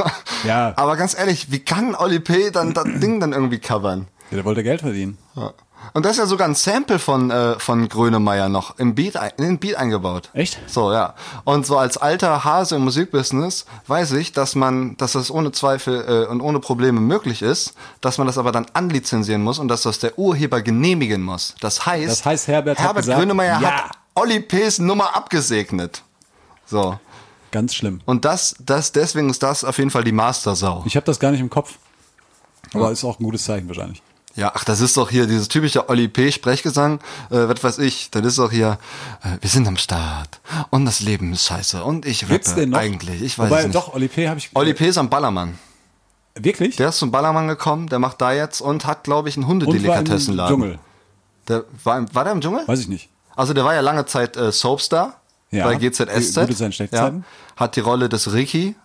Ja, Aber ganz ehrlich, wie kann Olli P. dann das Ding dann irgendwie covern? ja, der wollte Geld verdienen. Ja. Und das ist ja sogar ein Sample von, äh, von Grönemeyer noch im Beat, in den Beat eingebaut. Echt? So, ja. Und so als alter Hase im Musikbusiness weiß ich, dass man, dass das ohne Zweifel äh, und ohne Probleme möglich ist, dass man das aber dann anlizenzieren muss und dass das der Urheber genehmigen muss. Das heißt, Das heißt, Herbert Herbert gesagt, Grönemeyer ja. hat Olli P.'s Nummer abgesegnet. So. Ganz schlimm. Und das, das, deswegen ist das auf jeden Fall die Mastersau. Ich habe das gar nicht im Kopf. Aber ist auch ein gutes Zeichen wahrscheinlich. Ja, ach, das ist doch hier dieses typische Oli P. Sprechgesang, äh, was weiß ich, das ist doch hier, äh, wir sind am Start und das Leben ist scheiße und ich Gibt's rappe den noch? eigentlich, ich weiß Wobei, es nicht. doch, Oli P. habe ich. Oli P. ist am Ballermann. Wirklich? Der ist zum Ballermann gekommen, der macht da jetzt und hat, glaube ich, einen Und war im Hundedelikatessenladen. Dschungel. Der war, im, war der im Dschungel? Weiß ich nicht. Also der war ja lange Zeit äh, Soapstar Ja. bei GZSZ. Gute Zeiten, schlechte ja. Zeiten. Hat die Rolle des Ricky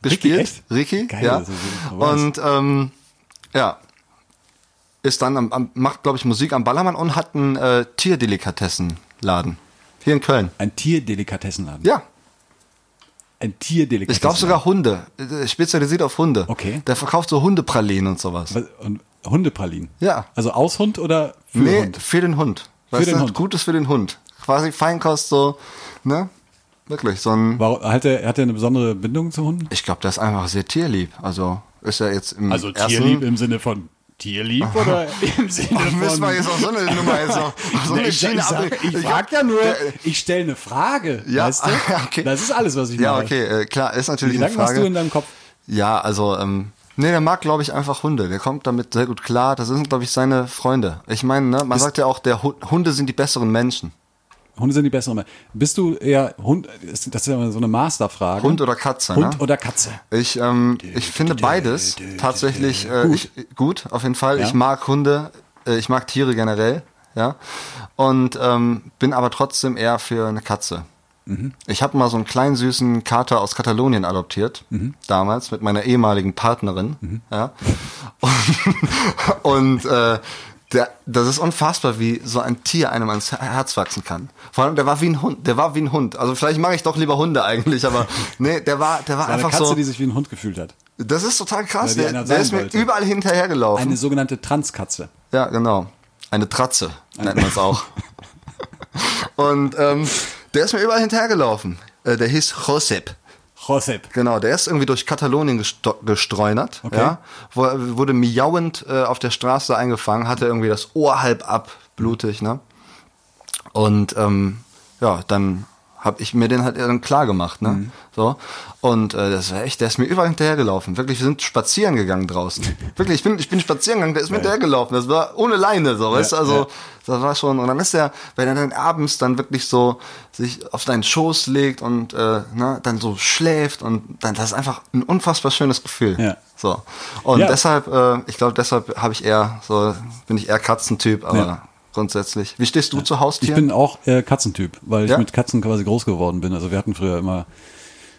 gespielt. echt? Ricky, Geil, ja. Und ähm, ja, ist dann am, am, macht glaube ich Musik am Ballermann und hat einen äh, Tierdelikatessenladen hier in Köln. Ein Tierdelikatessenladen. Ja, Ein Tierdelikatessenladen. ich glaube sogar Hunde, äh, spezialisiert auf Hunde. Okay. Der verkauft so Hundepralinen und sowas. Was- Und Hundepralinen. Ja. Also aus Hund oder für nee, Hund? für den Hund. Weißt den du? Hund. Gutes für den Hund. Quasi Feinkost so, ne? Wirklich so ein Warum, hat, er, hat er eine besondere Bindung zu Hunden? Ich glaube, der ist einfach sehr tierlieb. Also ist er jetzt im Also ersten... Tierlieb im Sinne von Tierlieb oder im Sinne von... Müssen wir jetzt auch so eine Nummer jetzt noch, so eine ich Schiene ich, sag, ich frag ja nur, ich stelle eine Frage, Ja, weißt du? okay. Das ist alles, was ich Ja, mache. okay, äh, klar, ist Wie natürlich eine lange hast du Frage. in deinem Kopf? Ja, also, ähm, nee, der mag, glaube ich, einfach Hunde. Der kommt damit sehr gut klar. Das sind, glaube ich, seine Freunde. Ich meine, ne, man sagt ja auch, der Hu Hunde sind die besseren Menschen. Hunde sind die besseren. Bist du eher Hund, das ist ja immer so eine Masterfrage. Hund oder Katze, Hund ne? oder Katze? Ich, ähm, ich finde beides tatsächlich äh, Gut. Ich, gut, auf jeden Fall. Ja. Ich mag Hunde, äh, ich mag Tiere generell, ja. Und ähm, bin aber trotzdem eher für eine Katze. Mhm. Ich habe mal so einen kleinen süßen Kater aus Katalonien adoptiert, Mhm. damals mit meiner ehemaligen Partnerin, ja. Und, und äh, der, das ist unfassbar, wie so ein Tier einem ans Herz wachsen kann. Vor allem, der war wie ein Hund. Der war wie ein Hund. Also vielleicht mache ich doch lieber Hunde eigentlich, aber nee, der war, der war Eine einfach Katze, so. die sich wie ein Hund gefühlt hat. Das ist total krass. Der, der ist mir wollte. überall hinterhergelaufen. Eine sogenannte Transkatze. ja, genau. Eine Tratze nennt man es auch. Und ähm, der ist mir überall hinterhergelaufen. Äh, der hieß Josep. Josep. Genau, der ist irgendwie durch Katalonien gestreunert. Okay. Ja, wurde miauend äh, auf der Straße eingefangen, hatte irgendwie das Ohr halb ab, blutig, ne? Und ähm, ja, dann habe ich mir den halt dann klar gemacht, ne? Mhm. So. Und äh, das war echt, der ist mir überall hinterhergelaufen. Wirklich, wir sind spazieren gegangen draußen. Wirklich, ich bin, ich bin spazieren gegangen, der ist mir hinterhergelaufen. Das war ohne Leine, so, weißt du? Also, ja. das war schon. Und dann ist er, wenn er dann abends dann wirklich so sich auf deinen Schoß legt und äh, ne, dann so schläft und dann das ist einfach ein unfassbar schönes Gefühl. Ja. So. Und Ja. deshalb, äh, ich glaube, deshalb habe ich eher so, bin ich eher Katzentyp, aber Ja. Grundsätzlich. Wie stehst du zu Ich Haustieren? bin auch äh, Katzentyp, weil ich Ja? mit Katzen quasi groß geworden bin. Also wir hatten früher immer,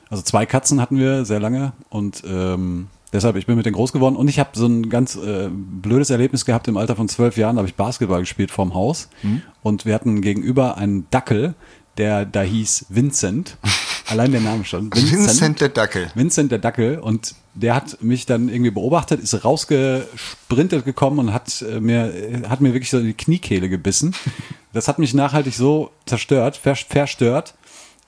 also zwei Katzen hatten wir sehr lange und ähm, deshalb, ich bin mit denen groß geworden und ich habe so ein ganz äh, blödes Erlebnis gehabt im Alter von zwölf Jahren, da habe ich Basketball gespielt vorm Haus Mhm. und wir hatten gegenüber einen Dackel, der da hieß Vincent. Allein der Name schon. Vincent der Dackel. Vincent der Dackel und der hat mich dann irgendwie beobachtet, ist rausgesprintet gekommen und hat äh, mir äh, hat mir wirklich so in die Kniekehle gebissen. Das hat mich nachhaltig so zerstört, ver verstört,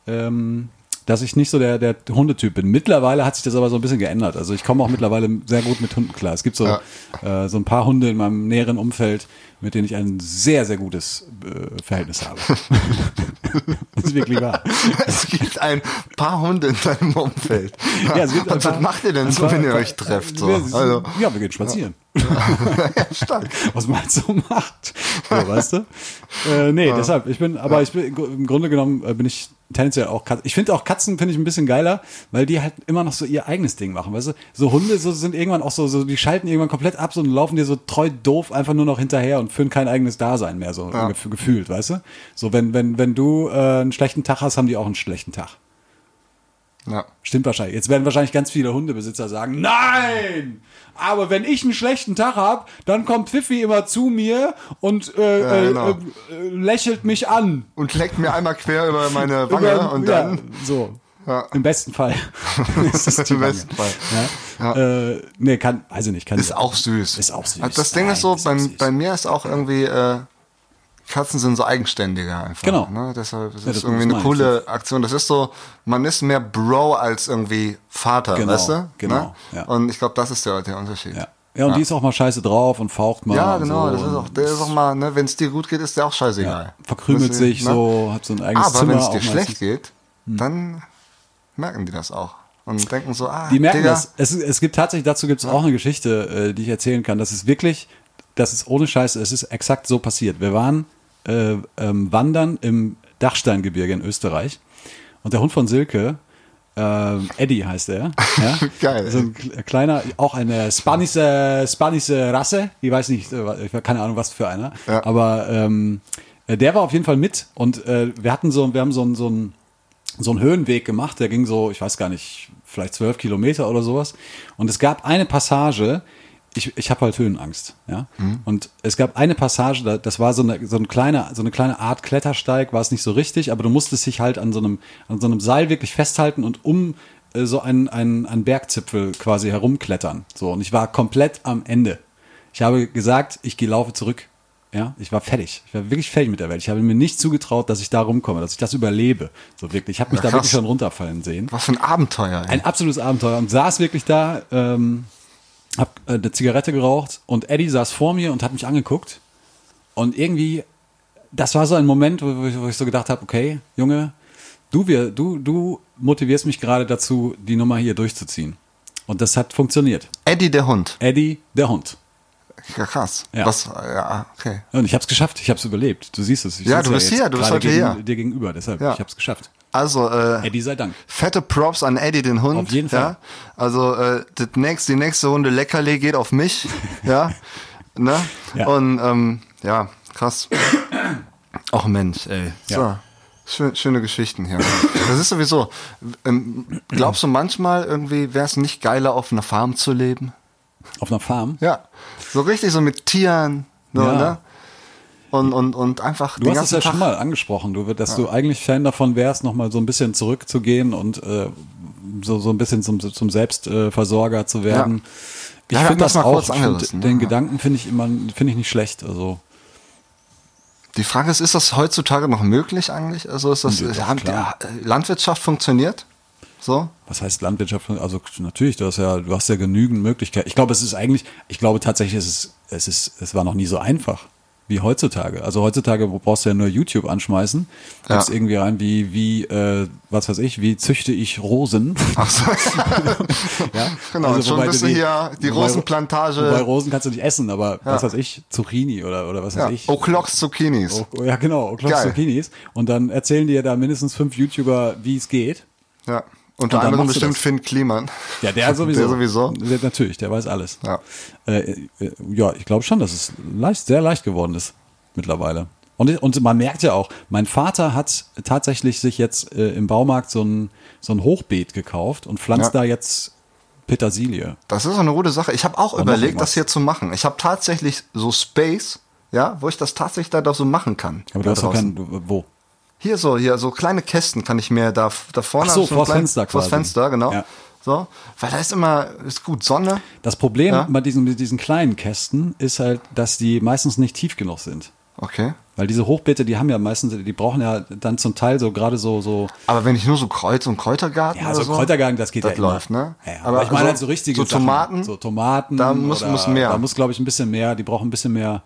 ähm, dass ich nicht so der, der Hundetyp bin. Mittlerweile hat sich das aber so ein bisschen geändert. Also ich komme auch mittlerweile sehr gut mit Hunden klar. Es gibt so, äh, so ein paar Hunde in meinem näheren Umfeld, mit denen ich ein sehr, sehr gutes äh, Verhältnis habe. das ist wirklich wahr. Es gibt ein paar Hunde in deinem Umfeld. Ja, es gibt Und was macht ihr denn so, wenn ihr euch trefft? So? Wir- Also, ja, wir gehen spazieren. ja, stark. was man halt so macht. So, weißt du? Äh, nee, deshalb, ich bin, aber ich bin, im Grunde genommen äh, bin ich tendenziell auch Katzen. Ich finde auch Katzen finde ich ein bisschen geiler, weil die halt immer noch so ihr eigenes Ding machen, weißt du? So Hunde so, sind irgendwann auch so, so, die schalten irgendwann komplett ab so, und laufen dir so treu doof einfach nur noch hinterher und führen kein eigenes Dasein mehr, so gef- gefühlt, weißt du? So, wenn, wenn, wenn du äh, einen schlechten Tag hast, haben die auch einen schlechten Tag. Ja. Stimmt wahrscheinlich. Jetzt werden wahrscheinlich ganz viele Hundebesitzer sagen, nein! Aber wenn ich einen schlechten Tag habe, dann kommt Pfiffi immer zu mir und äh, Ja, genau. äh, äh, lächelt mich an. Und leckt mir einmal quer über meine Wange Über- und ja, dann. so. Ja. Im besten Fall. ist das die Im besten Fall. Ja? Äh, nee, kann, weiß ich nicht. Kann Ist auch süß. Ist auch süß. Das Ding ist so, Nein, ist bei, bei mir ist auch irgendwie, äh, Katzen sind so eigenständiger einfach. Genau. Ne? Deshalb das Ja, ist das irgendwie eine coole Aktion. Das ist so, man ist mehr Bro als irgendwie Vater, Genau, weißt du? genau, Ne? ja. Und ich glaube, das ist der, der Unterschied. Ja. ja, und die ist auch mal scheiße drauf und faucht mal. Ja, genau. So das ist auch, der ist auch mal, ne, wenn es dir gut geht, ist der auch scheißegal. ja, verkrümelt Deswegen, sich ne? so, hat so ein eigenes Aber Zimmer. wenn es dir schlecht geht, dann merken die das auch. Und denken so, ah, Die merken Digga, das. Es, es gibt tatsächlich, dazu gibt es auch eine Geschichte, äh, die ich erzählen kann. Das ist wirklich, das ist ohne Scheiße, es ist exakt so passiert. Wir waren äh, ähm, wandern im Dachsteingebirge in Österreich und der Hund von Silke, äh, Eddie heißt er. Ja? Geil. So ein kle- kleiner, auch eine spanische, spanische Rasse. Ich weiß nicht, äh, ich keine Ahnung, was für einer. Ja. Aber ähm, äh, der war auf jeden Fall mit und äh, wir hatten so, wir haben so ein, so ein so einen Höhenweg gemacht, der ging so, ich weiß gar nicht, vielleicht zwölf Kilometer oder sowas. Und es gab eine Passage, ich, ich habe halt Höhenangst, ja. Und es gab eine Passage, da- das war so eine, so, ein kleiner, so eine kleine Art Klettersteig, war es nicht so richtig, aber du musstest dich halt an so einem, an so einem Seil wirklich festhalten und um äh, so einen, einen, einen Bergzipfel quasi herumklettern. So, und ich war komplett am Ende. Ich habe gesagt, ich gehe laufe zurück. Ja, ich war fertig. Ich war wirklich fertig mit der Welt. Ich habe mir nicht zugetraut, dass ich da rumkomme, dass ich das überlebe. So wirklich. Ich habe mich Ja, da wirklich schon runterfallen sehen. was für ein Abenteuer. Ey. Ein absolutes Abenteuer und saß wirklich da, ähm, hab äh, eine Zigarette geraucht und Eddie saß vor mir und hat mich angeguckt und irgendwie, das war so ein Moment, wo, ich- wo ich so gedacht habe, okay, Junge, du, wir, du, du motivierst mich gerade dazu, die Nummer hier durchzuziehen. Und das hat funktioniert. Eddie der Hund. Eddie, der Hund. Ja, krass. Ja. Was, ja, okay. Und ich habe es geschafft, ich habe es überlebt. Du siehst es. Ich Ja, du bist jetzt hier, du bist heute gegen, hier. dir gegenüber, deshalb, Ja. ich habe es geschafft. Also, äh, Eddie sei Dank. fette Props an Eddie, den Hund. Auf jeden Ja? Fall. Also, äh, das nächste, die nächste Runde Leckerli geht auf mich. ja. Ne? Ja. Und, ähm, ja, krass. Ach Mensch, ey. So. Ja. Schön, schöne Geschichten hier. Das ist sowieso. Ähm, glaubst du manchmal irgendwie, wäre es nicht geiler, auf einer Farm zu leben? Auf einer Farm. Ja. So richtig so mit Tieren. So, Ja. ne? Und, und, und einfach Du hast es ja schon mal angesprochen, du, dass du eigentlich Fan davon wärst, nochmal so ein bisschen zurückzugehen und äh, so, so ein bisschen zum, zum Selbstversorger zu werden. Ja, Ich hatten finde das mal auch, kurz find, angerissen, den ja. Gedanken finde ich immer, finde ich nicht schlecht. Also Die Frage ist, ist das heutzutage noch möglich eigentlich? Also ist das, Ja, ja, Landwirtschaft funktioniert? So? was heißt Landwirtschaft? Also natürlich, du hast ja, du hast ja genügend Möglichkeiten. Ich glaube, es ist eigentlich, ich glaube tatsächlich, es ist, es ist, es war noch nie so einfach wie heutzutage. Also heutzutage brauchst du ja nur YouTube anschmeißen, gibst Ja. irgendwie rein, wie, wie, äh, was weiß ich, wie züchte ich Rosen. Ach so. ja? Genau, und schon bist du hier die wobei- Rosenplantage. Wobei Rosen kannst du nicht essen, aber was Ja. weiß ich, Zucchini oder, oder was ja. weiß ich. O'Clocks Zucchinis. Oh, ja, genau, O'Clock Geil. Zucchinis. Und dann erzählen dir da mindestens fünf YouTuber, wie es geht. Ja. Unter Und anderem bestimmt. Finn Kliman. Ja, der sowieso. Der sowieso. Der, natürlich, der weiß alles. Ja. Äh, äh, ja, ich glaube schon, dass es leicht, sehr leicht geworden ist mittlerweile. Und, und man merkt ja auch, mein Vater hat tatsächlich sich jetzt äh, im Baumarkt so ein, so ein Hochbeet gekauft und pflanzt Ja. da jetzt Petersilie. Das ist eine gute Sache. Ich habe auch noch überlegt, das hier zu machen. Ich habe tatsächlich so Space, ja, wo ich das tatsächlich da doch so machen kann. Aber du hast doch draußen. kein, wo? Hier so, hier so kleine Kästen kann ich mir da, da vorne. Ach so, vors kleinen- Fenster Vors quasi. Fenster, genau. Ja. So, weil da ist immer, ist gut Sonne. Das Problem Ja. bei diesen, mit diesen kleinen Kästen ist halt, dass die meistens nicht tief genug sind. Okay. Weil diese Hochbeete, die haben ja meistens, die brauchen ja dann zum Teil so gerade so, so Aber wenn ich nur so Kreuz- und Kräutergarten Ja, oder so Kräutergarten, das geht das ja immer. läuft, ne? Ja, ja. aber, ich meine so- halt so richtige so Sachen. Tomaten, So Tomaten. Da muss- muss mehr. Da muss, glaube ich, ein bisschen mehr. Die brauchen ein bisschen mehr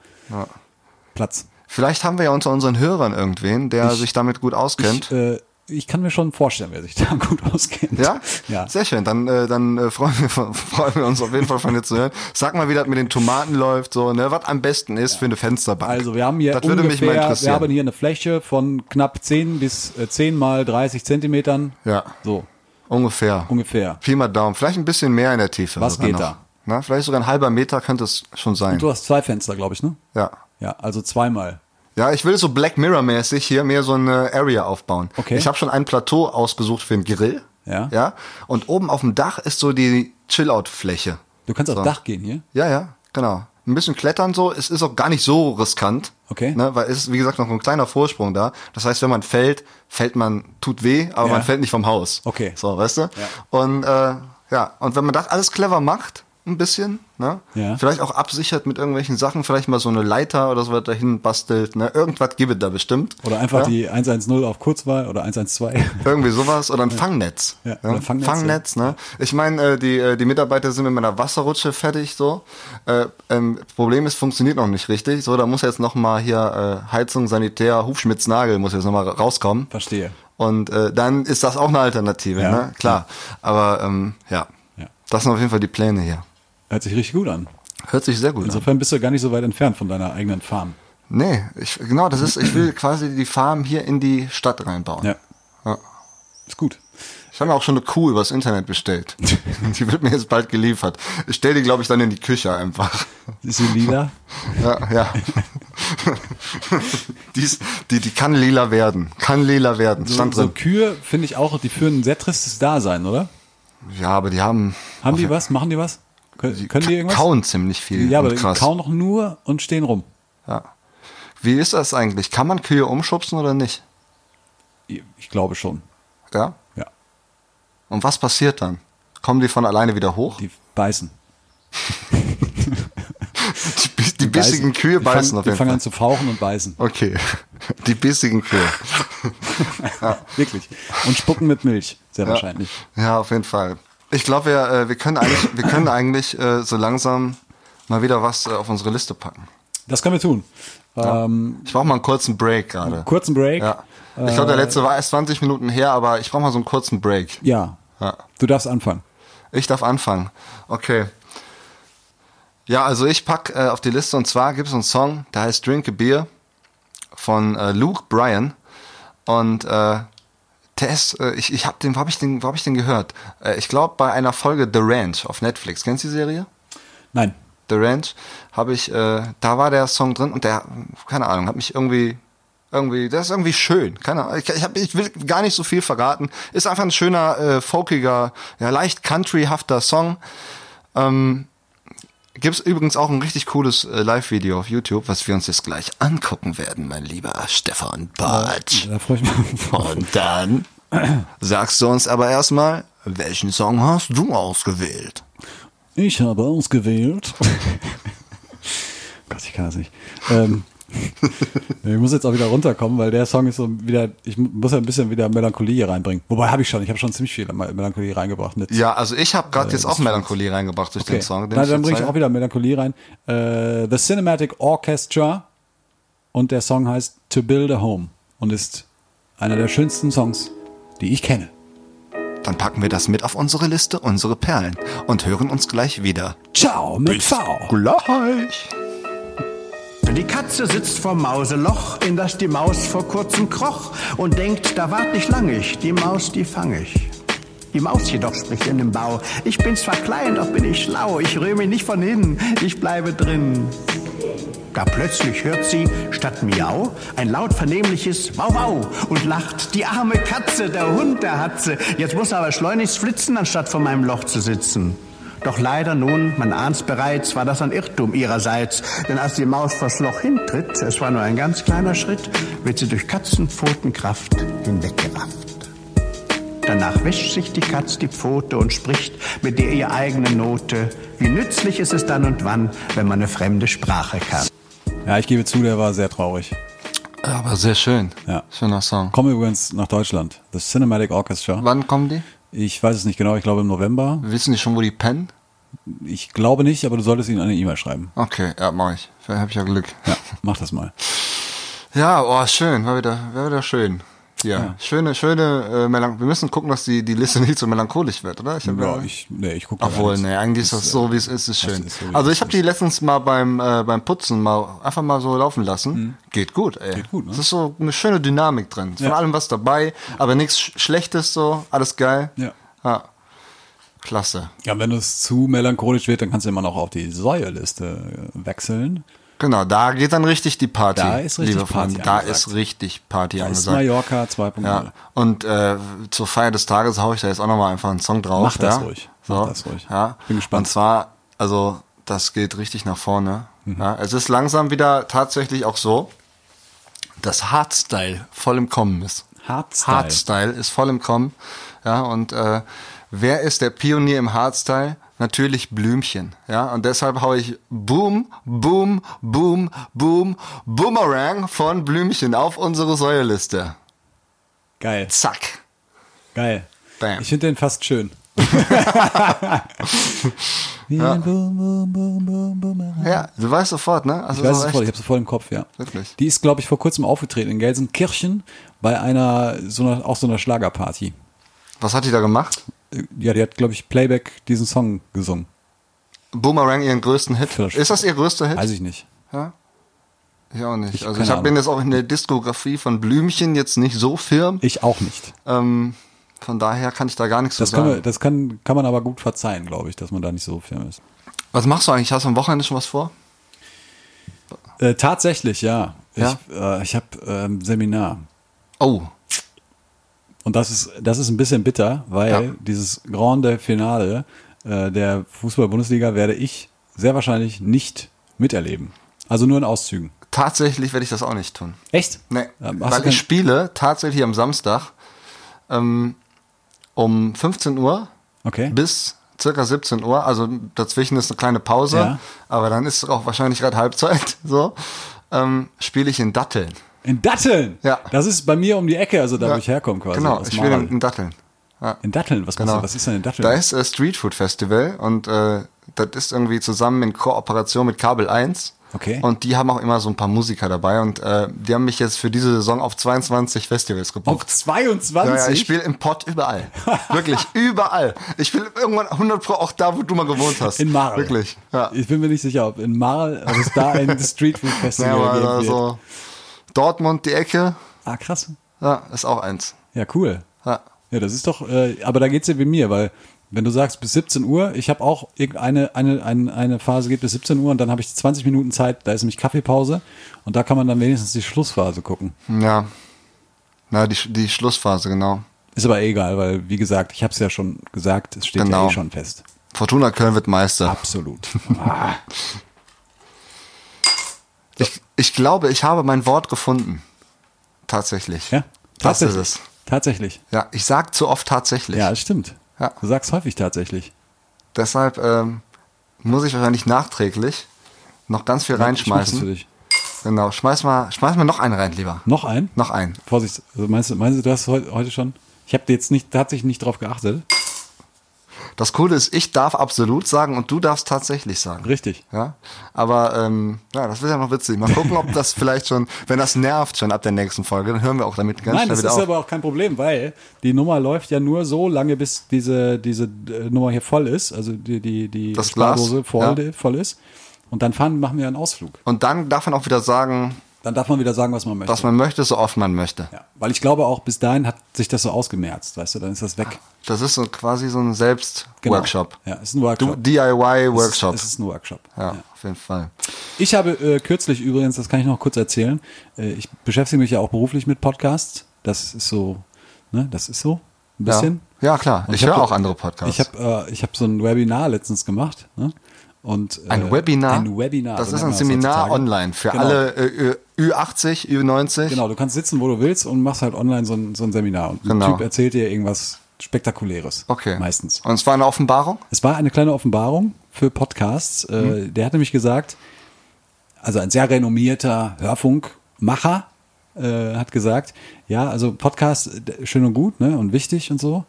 Platz. Vielleicht haben wir ja unter unseren Hörern irgendwen, der sich damit gut auskennt. Ich, äh, ich kann mir schon vorstellen, wer sich da gut auskennt. Ja? Ja. Sehr schön. Dann, äh, dann äh, freuen, wir, freuen wir uns auf jeden Fall von dir zu hören. Sag mal, wie das mit den Tomaten läuft, so, ne? Was am besten ist für eine Fensterbank. Also wir haben hier das würde mich mal ungefähr, wir interessieren. haben hier eine Fläche von knapp 10 bis äh, 10 mal 30 Zentimetern. ja, So, ungefähr. ungefähr. Pi mal Daumen. Vielleicht ein bisschen mehr in der Tiefe. Was geht noch. da? Na, vielleicht sogar ein halber Meter könnte es schon sein. Du hast zwei Fenster, glaube ich, ne? Ja. Ja, also zweimal. Ja, ich will so Black Mirror-mäßig hier mehr so eine Area aufbauen. Okay. Ich habe schon ein Plateau ausgesucht für einen Grill. Ja. Ja. Und oben auf dem Dach ist so die Chill-Out-Fläche. Du kannst So. aufs Dach gehen hier. Ja, ja, genau. Ein bisschen klettern so. Es ist auch gar nicht so riskant. Okay. Ne, weil es ist, wie gesagt, noch ein kleiner Vorsprung da. Das heißt, wenn man fällt, fällt man, tut weh, aber Ja. man fällt nicht vom Haus. Okay. So, weißt du? Und äh, ja, und wenn man das alles clever macht, ein bisschen, ne? Ja. Vielleicht auch absichert mit irgendwelchen Sachen, vielleicht mal so eine Leiter oder so was dahin bastelt, ne? Irgendwas gibt es da bestimmt. Oder einfach ja? die 110 auf Kurzwahl oder 112. Irgendwie sowas oder ein Fangnetz. Ja, oder Fangnetz, Fangnetz, ne? Ich meine, äh, die, äh, die Mitarbeiter sind mit meiner Wasserrutsche fertig, so. Äh, ähm, Problem ist, funktioniert noch nicht richtig. So, da muss jetzt noch mal hier äh, Heizung, Sanitär, Hufschmitz, Nagel muss jetzt noch mal rauskommen. Verstehe. Und äh, dann ist das auch eine Alternative, ne? Klar. Aber ähm. Ja. das sind auf jeden Fall die Pläne hier. Hört sich richtig gut an. Hört sich sehr gut an. Insofern bist du gar nicht so weit entfernt von deiner eigenen Farm. Nee, ich, genau, das ist, ich will quasi die Farm hier in die Stadt reinbauen. Ja. Ja. Ist gut. Ich habe mir auch schon eine Kuh übers Internet bestellt. die wird mir jetzt bald geliefert. Ich stell die, glaube ich, dann in die Küche einfach. Ist sie lila? Ja, ja. die, ist, die, die kann lila werden. Kann lila werden. So, Stand so drin. Kühe finde ich auch, die führen ein sehr tristes Dasein, oder? Ja, aber die haben. Haben die was? Machen die was? Können, können die irgendwas? Kauen ziemlich viel. Ja, aber die krass. kauen noch nur und stehen rum. Ja. Wie ist das eigentlich? Kann man Kühe umschubsen oder nicht? Ich glaube schon. Ja. Ja. Und was passiert dann? Kommen die von alleine wieder hoch? Die beißen. Die, bis- die bissigen Kühe die beißen fangen, auf Die jeden fangen Fall. an zu fauchen und beißen. Okay. Die bissigen Kühe. Wirklich. Und spucken mit Milch, sehr Ja. wahrscheinlich. Ja, auf jeden Fall. Ich glaube, wir, äh, wir können eigentlich, wir können eigentlich äh, so langsam mal wieder was äh, auf unsere Liste packen. Das können wir tun. Ähm, Ich brauche mal einen kurzen Break gerade. kurzen Break. Ja. Ich glaube, der letzte war erst 20 Minuten her, aber ich brauche mal so einen kurzen Break. Ja. Ja. Du darfst anfangen. Ich darf anfangen. Okay. Ja, also ich pack äh, auf die Liste und zwar gibt es einen Song, der heißt Drink a Beer von äh, Luke Bryan und äh, der ist, äh, ich, ich hab den, wo hab ich den, wo hab ich den gehört? Äh, ich glaube bei einer Folge The Ranch auf Netflix. Kennst du die Serie? Nein. The Ranch habe ich, äh, da war der Song drin und der, keine Ahnung, hat mich irgendwie, irgendwie, der ist irgendwie schön. Keine Ahnung, ich, ich, hab, ich will gar nicht so viel verraten. Ist einfach ein schöner, äh, folkiger, ja leicht countryhafter Song. Ähm, Gibt's übrigens auch ein richtig cooles äh, Live-Video auf YouTube, was wir uns jetzt gleich angucken werden, mein lieber Stefan Bartsch. Da freue ich mich. Und dann sagst du uns aber erstmal, welchen Song hast du ausgewählt? Ich habe ausgewählt. Gott, ich kann das nicht. Ähm, ich muss jetzt auch wieder runterkommen, weil der Song ist so wieder, ich muss ja ein bisschen wieder Melancholie hier reinbringen. Wobei habe ich schon, ich habe schon ziemlich viel Melancholie reingebracht. Mit, Ja, also ich habe gerade jetzt das auch Melancholie reingebracht durch okay. den Song. den Na, dann jetzt bringe ich auch wieder Melancholie rein. Äh, The Cinematic Orchestra und der Song heißt To Build a Home und ist einer der schönsten Songs, die ich kenne. Dann packen wir das mit auf unsere Liste, unsere Perlen und hören uns gleich wieder. Ciao mit V. Gleich. Die Katze sitzt vorm Mauseloch, in das die Maus vor kurzem kroch und denkt, da wart nicht lang ich, die Maus, die fang ich. Die Maus jedoch spricht in dem Bau, ich bin zwar klein, doch bin ich schlau, ich rühre mich nicht von innen, ich bleibe drin. Da plötzlich hört sie statt Miau ein laut vernehmliches Wow Wow und lacht. Die arme Katze, der Hund, der hat sie. Jetzt muss er aber schleunigst flitzen, anstatt vor meinem Loch zu sitzen. Doch leider nun, man ahnt's bereits, war das ein Irrtum ihrerseits. Denn als die Maus vors Loch hintritt, es war nur ein ganz kleiner Schritt, wird sie durch Katzenpfotenkraft hinweggerafft. Danach wäscht sich die Katz die Pfote und spricht mit der ihr eigenen Note. Wie nützlich ist es dann und wann, wenn man eine fremde Sprache kann. Ja, ich gebe zu, der war sehr traurig. Aber sehr schön. Ja. Schöner Song. Komme übrigens nach Deutschland. The Cinematic Orchestra. Wann kommen die? Ich weiß es nicht genau, ich glaube im November. Wissen die schon, wo die pennen? Ich glaube nicht, aber du solltest ihnen eine E-Mail schreiben. Okay, ja, mach ich. Vielleicht habe ich ja Glück. Ja, mach das mal. Ja, oh, schön, war wieder, war wieder schön. Ja, schöne, schöne, äh, Melanch wir müssen gucken, dass die, die Liste nicht so melancholisch wird, oder? Ich hab Ja, ich, nee, ich gucke Obwohl, nee, eigentlich ist das so, wie es ist, ist schön. ist so, also ich habe die letztens mal beim, äh, beim Putzen mal einfach mal so laufen lassen. Geht gut, ey. Mhm. Geht gut, ne? Es ist so eine schöne Dynamik drin. Von Ja. allem was dabei, aber nichts Sch- Schlechtes so, alles geil. Ja. ja. Klasse. Ja, wenn es zu melancholisch wird, dann kannst du immer noch auf die Säuerliste äh, wechseln. Genau, da geht dann richtig die Party. Da ist richtig Party Freunde. Da ist richtig Party Da ist angesagt. Mallorca 2.0. Ja, und äh, zur Feier des Tages haue ich da jetzt auch nochmal einfach einen Song drauf. Mach das ja? ruhig. So, Mach das ruhig. Ja. Bin gespannt. Und zwar, also das geht richtig nach vorne. Mhm. Ja, es ist langsam wieder tatsächlich auch so, dass Hardstyle voll im Kommen ist. Hardstyle. Hardstyle ist voll im Kommen. Ja, und äh, wer ist der Pionier im Hardstyle? Natürlich Blümchen. Ja, und deshalb hau ich Boom, Boom, Boom, Boom, Boomerang von Blümchen auf unsere Säuerliste. Geil, Zack. geil. Bam. Ich finde den fast schön. ja. Boom, boom, boom, boom, boom. Ja, du weißt sofort, ne? Also Ich weiß so es voll, ich habe es voll im Kopf, ja. Wirklich? Die ist, glaube ich, vor kurzem aufgetreten in Gelsenkirchen bei einer, so einer, auch so einer Schlagerparty. Was hat die da gemacht? Äh, Ja, die hat, glaube ich, Playback diesen Song gesungen. Boomerang ihren größten Hit. Vielleicht. Ist das ihr größter Hit? Weiß ich nicht. Ja? Ich auch nicht. Ich- also ich bin jetzt auch in der Diskografie von Blümchen jetzt nicht so firm. Ich auch nicht. Ähm, von daher kann ich da gar nichts Das, zu sagen. man, das kann, kann man aber gut verzeihen, glaube ich, dass man da nicht so firm ist. Was machst du eigentlich? Hast du am Wochenende schon was vor? Äh, tatsächlich, ja. Ja? Ich, äh, ich habe ähm, Seminar. Oh, Und das ist, das ist ein bisschen bitter, weil Ja. dieses Grande Finale äh, der Fußball-Bundesliga werde ich sehr wahrscheinlich nicht miterleben. Also nur in Auszügen. tatsächlich werde ich das auch nicht tun. Echt? Nee, Ähm, weil ich spiele tatsächlich am Samstag ähm, um 15 Uhr Okay. bis circa 17 Uhr. Also dazwischen ist eine kleine Pause, Ja. aber dann ist auch wahrscheinlich gerade Halbzeit. So ähm, spiele ich in Datteln. In Datteln? Ja. Das ist bei mir um die Ecke, also da, wo Ja. ich herkomme quasi. Genau, ich spiele Marl. in, Datteln. in Datteln? Was, Genau. du, was ist denn in Datteln? Da ist äh, Street Food Festival und äh, das ist irgendwie zusammen in Kooperation mit Kabel 1. Okay. Und die haben auch immer so ein paar Musiker dabei und äh, die haben mich jetzt für diese Saison auf 22 Festivals Auf gebucht. 22? Ja, ja, ich spiele im Pott überall. Wirklich, überall. Ich spiele irgendwann 100 Pro auch da, wo du mal gewohnt hast. in Marl. Wirklich, ja. Ich bin mir nicht sicher, ob in Marl, ob es da ein Street Food Ja, Festival aber Dortmund, die Ecke, Ah, krass. ja, ist auch eins. Ja, cool. Ja. Ja, das ist doch, äh, aber da geht's ja wie mir, weil wenn du sagst bis 17 Uhr, ich habe auch irgendeine eine, eine, eine Phase geht bis 17 Uhr und dann habe ich 20 Minuten Zeit, da ist nämlich Kaffeepause und da kann man dann wenigstens die Schlussphase gucken. Ja. Na, die, die Schlussphase, genau. Ist aber egal, weil wie gesagt, ich habe es ja schon gesagt, es steht ja Genau. eh schon fest. Fortuna Köln wird Meister. Absolut. Ich, ich glaube, ich habe mein Wort gefunden. Tatsächlich. Ja, Das ist tatsächlich. es. Tatsächlich. Ja, ich sag zu oft tatsächlich. Ja, das stimmt. Ja. Du sagst häufig tatsächlich. Deshalb ähm, muss ich wahrscheinlich nachträglich noch ganz viel Ich mach das für reinschmeißen. dich. Genau, schmeiß mal, schmeiß mal noch einen rein, lieber. Noch ein? Noch einen. Vorsicht, also meinst du, meinst du, du hast heute, heute schon? Ich habe jetzt nicht tatsächlich nicht drauf geachtet. Das Coole ist, ich darf absolut sagen und du darfst tatsächlich sagen. Richtig. Ja, aber ähm, ja, das wird ja noch witzig. Mal gucken, ob das vielleicht schon, wenn das nervt schon ab der nächsten Folge, dann hören wir auch damit ganz Nein, schnell das wieder ist aber auch kein Problem, weil die Nummer läuft ja nur so lange, bis diese, diese äh, Nummer hier voll ist, also die, die, die Das Spardose voll, ja. voll ist. Und dann fahren, machen wir einen Ausflug. und dann darf man auch wieder sagen, Dann darf man wieder sagen, was man möchte. was man möchte, so oft man möchte. ja, weil ich glaube auch, bis dahin hat sich das so ausgemerzt, weißt du, dann ist das weg. Das ist so quasi so ein Selbst-Workshop. Genau. Ja, ist ein Workshop. DIY-Workshop. Es ist, es ist ein Workshop. Ja, auf jeden Fall. Ich habe äh, kürzlich übrigens, das kann ich noch kurz erzählen, äh, ich beschäftige mich ja auch beruflich mit Podcasts. Das ist so, ne, das ist so ein bisschen. Ja, ja klar. Und ich höre hab- auch andere Podcasts. Ich habe äh, ich hab so ein Webinar letztens gemacht. Ne? Und, äh, ein Webinar? Ein Webinar. Das so ist ein Seminar online für Genau. alle äh, Ü80, Ü90. Genau, du kannst sitzen, wo du willst und machst halt online so ein, so ein Seminar. Und Genau. ein Typ erzählt dir irgendwas Spektakuläres. Okay. Meistens. Und es war eine Offenbarung? Es war eine kleine Offenbarung für Podcasts. Äh, Mhm. Der hat nämlich gesagt, also ein sehr renommierter Hörfunkmacher äh, hat gesagt, ja, also Podcast äh, schön und gut ne, und wichtig und so.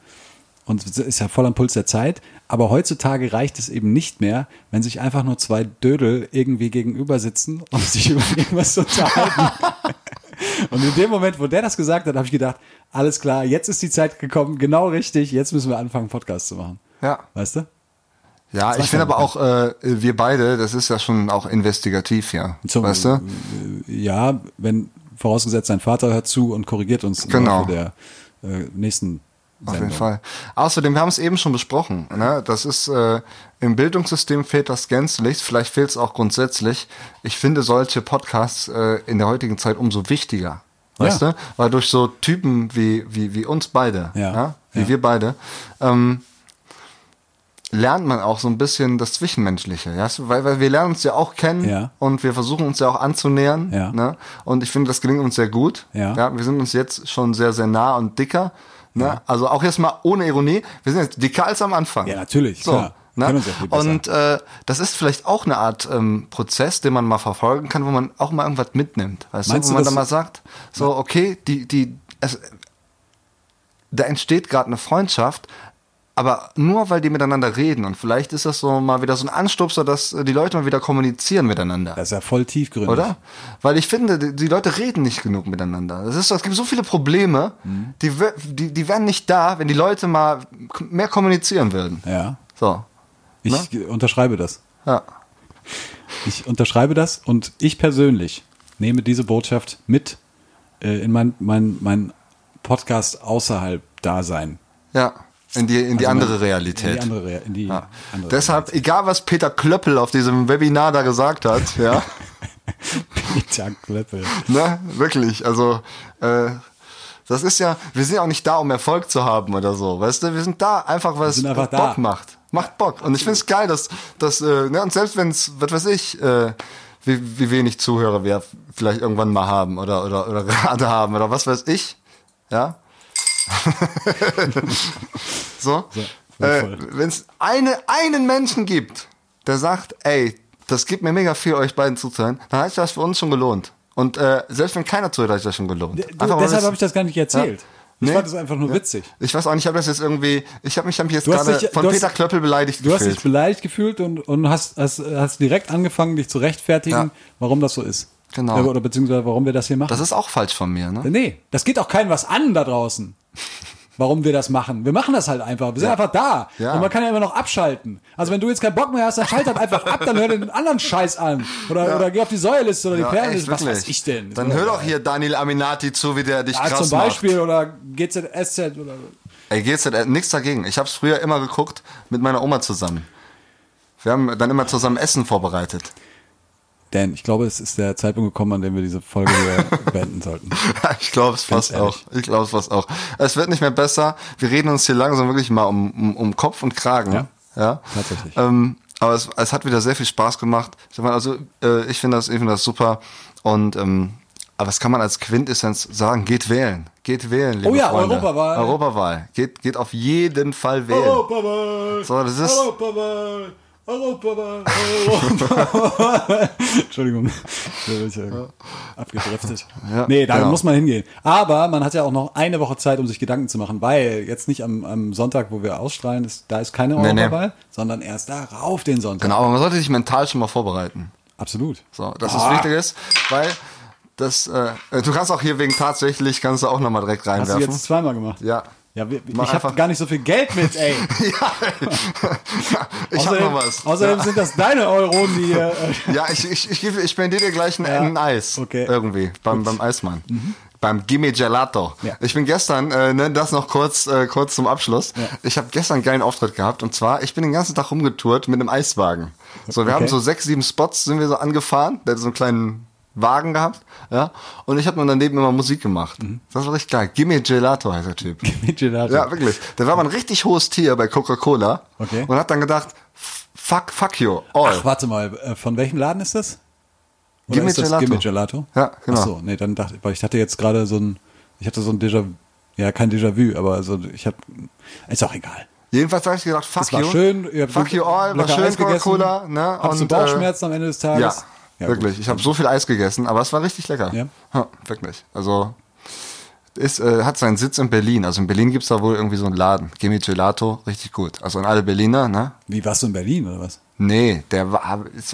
Und es ist ja voll am Puls der Zeit. Aber heutzutage reicht es eben nicht mehr, wenn sich einfach nur zwei Dödel irgendwie gegenüber sitzen und sich über irgendwas unterhalten. Und in dem Moment, wo der das gesagt hat, habe ich gedacht, alles klar, jetzt ist die Zeit gekommen, genau richtig, jetzt müssen wir anfangen, Podcast zu machen. Ja. Weißt du? Ja, ich finde aber auch, äh, wir beide, das ist ja schon auch investigativ, ja. Zum- weißt du? Ja, wenn vorausgesetzt, sein Vater hört zu und korrigiert uns im Genau. Laufe der äh, nächsten Auf Sendung. jeden Fall. Außerdem, wir haben es eben schon besprochen, ne? das ist äh, im Bildungssystem fehlt das gänzlich, vielleicht fehlt es auch grundsätzlich. Ich finde solche Podcasts äh, in der heutigen Zeit umso wichtiger. Weißt Ja. du? Weil durch so Typen wie, wie, wie uns beide, Ja. wie Ja. wir beide, ähm, lernt man auch so ein bisschen das Zwischenmenschliche, ja? weil, weil wir lernen uns ja auch kennen Ja. und wir versuchen uns ja auch anzunähern. Ja. Ne? Und ich finde, das gelingt uns sehr gut. Ja. wir sind uns jetzt schon sehr, sehr nah und dicker. Ne? Also auch jetzt mal ohne Ironie, wir sind jetzt dicker als am Anfang. Ja, natürlich, So, klar. ne? Und äh, das ist vielleicht auch eine Art ähm, Prozess, den man mal verfolgen kann, wo man auch mal irgendwas mitnimmt. Weißt Meinst du, wo man dann mal sagt, so, okay, die, die, es, da entsteht gerade eine Freundschaft, aber nur weil die miteinander reden und vielleicht ist das so mal wieder so ein Anstupser, dass äh, die Leute mal wieder kommunizieren miteinander. Das ist ja voll tiefgründig. Oder? Weil ich finde, die, die Leute reden nicht genug miteinander. Das ist, es gibt so viele Probleme, Mhm. die, die, die wären nicht da, wenn die Leute mal mehr kommunizieren würden. Ja. So. Ich Ne? unterschreibe das. Ja. Ich unterschreibe das und ich persönlich nehme diese Botschaft mit äh, in mein, mein, mein Podcast außerhalb Dasein. Ja. In die, in die Also andere Realität. In die andere, in die Ja. andere Deshalb, egal was Peter Klöppel auf diesem Webinar da gesagt hat, ja, Peter Klöppel. ne, wirklich, also, äh, das ist ja, wir sind ja auch nicht da, um Erfolg zu haben oder so, weißt du, wir sind da einfach, weil es Bock da. macht. Macht Bock. Und ich finde es geil, dass, dass äh, ne, und selbst wenn es, was weiß ich, äh, wie, wie wenig Zuhörer wir vielleicht irgendwann mal haben oder, oder, oder gerade haben oder was weiß ich, ja, so, voll, äh, wenn es eine, einen Menschen gibt, der sagt, ey, das gibt mir mega viel, euch beiden zuzuhören, dann hat sich das für uns schon gelohnt. Und äh, selbst wenn keiner zuhört, hat sich das schon gelohnt. Du, Einfach, deshalb es- habe ich das gar nicht erzählt. Ja. Ich Nee. fand es einfach nur witzig. Ich weiß auch nicht, ich habe das jetzt irgendwie, ich habe mich, hab mich jetzt Du gerade von du hast- Peter Klöppel beleidigt Du hast dich gefühlt. beleidigt gefühlt und, und hast, hast, hast direkt angefangen, dich zu rechtfertigen, Ja. warum das so ist. Genau. Oder beziehungsweise warum wir das hier machen. Das ist auch falsch von mir, ne? nee, das geht auch keinem was an da draußen. Warum wir das machen. Wir machen das halt einfach. Wir sind Ja. einfach da. Ja. Und man kann ja immer noch abschalten. Also wenn du jetzt keinen Bock mehr hast, dann schalt halt einfach ab, dann hör den anderen Scheiß an. Oder, oder geh auf die Säuliste oder die Ja, Perlenliste. Was weiß ich denn? Dann hör doch hier Daniel Aminati zu, wie der dich Ja, krass zum macht. Beispiel oder GZSZ oder Ey, denn? Äh, Nix dagegen. Ich hab's früher immer geguckt mit meiner Oma zusammen. Wir haben dann immer zusammen Essen vorbereitet. Dan, ich glaube, es ist der Zeitpunkt gekommen, an dem wir diese Folge hier beenden sollten. ich glaube es fast auch. Ich glaube es fast auch. Es wird nicht mehr besser. Wir reden uns hier langsam wirklich mal um, um, um Kopf und Kragen. Ja. ja? Tatsächlich. Ähm, aber es, es hat wieder sehr viel Spaß gemacht. Also äh, ich finde das, ich finde das super. Und ähm, aber was kann man als Quintessenz sagen? Geht wählen. Geht wählen, liebe Oh ja, Freunde. Europawahl. Europawahl. Geht, geht auf jeden Fall wählen. Europawahl! So, das ist- Europawahl! Europawahl! Europawahl! Entschuldigung. Da bin ich ja abgedriftet. Ja, nee, da genau. muss man hingehen. Aber man hat ja auch noch eine Woche Zeit, um sich Gedanken zu machen, weil jetzt nicht am, am Sonntag, wo wir ausstrahlen, ist, da ist keine Nee, nee. Europawahl, sondern erst darauf den Sonntag. Genau, aber man sollte sich mental schon mal vorbereiten. Absolut. So, dass Ah. es wichtig ist, weil das, äh, du kannst auch hier wegen tatsächlich, kannst du auch nochmal direkt Hast du reinwerfen. jetzt zweimal gemacht? Ja. Ja, wir, ich habe gar nicht so viel Geld mit, ey. ich hab noch was. Außerdem ja. sind das deine Euronen, die hier. Äh, Ja, ich, ich, ich, ich spendiere dir gleich ein, Ja. ein Eis. Okay. Irgendwie. Beim, beim Eismann. Beim Gimme Gelato. Ja. Ich bin gestern, äh, ne, das noch kurz, äh, kurz zum Abschluss. Ich habe gestern einen geilen Auftritt gehabt und zwar, ich bin den ganzen Tag rumgetourt mit einem Eiswagen. So, wir Okay. haben so sechs, sieben Spots sind wir so angefahren. Der hat so einen kleinen Wagen gehabt, ja. Und ich habe nur daneben immer Musik gemacht. Mhm. Das war richtig geil. Gimme Gelato heißt der Typ. mit Gelato. Ja, wirklich. Der war mal ein richtig hohes Tier bei Coca-Cola. Okay. Und hat dann gedacht, fuck, fuck you, all. Ach, warte mal, äh, von welchem Laden ist das? Oder Gimme ist das Gelato. Gimme Gelato? Ja, genau. Ach so, nee, dann dachte ich, weil ich hatte jetzt gerade so ein, ich hatte so ein Déjà, ja, kein Déjà-vu, aber also ich habe, ist auch egal. Jedenfalls habe ich gedacht, fuck war you. schön, ihr habt fuck you all, war schön. Coca-Cola. Ne? Hattest du Und, Bauchschmerzen am Ende des Äh, ja, Tages? Ja, wirklich. gut. Ich habe so viel Eis gegessen, aber es war richtig lecker. Ja? wirklich. Also ist, äh, hat seinen Sitz in Berlin. Also in Berlin gibt's da wohl irgendwie so einen Laden. Gimme Gelato, richtig gut. Also an alle Berliner, ne? Wie warst du in Berlin oder was? Nee, der war,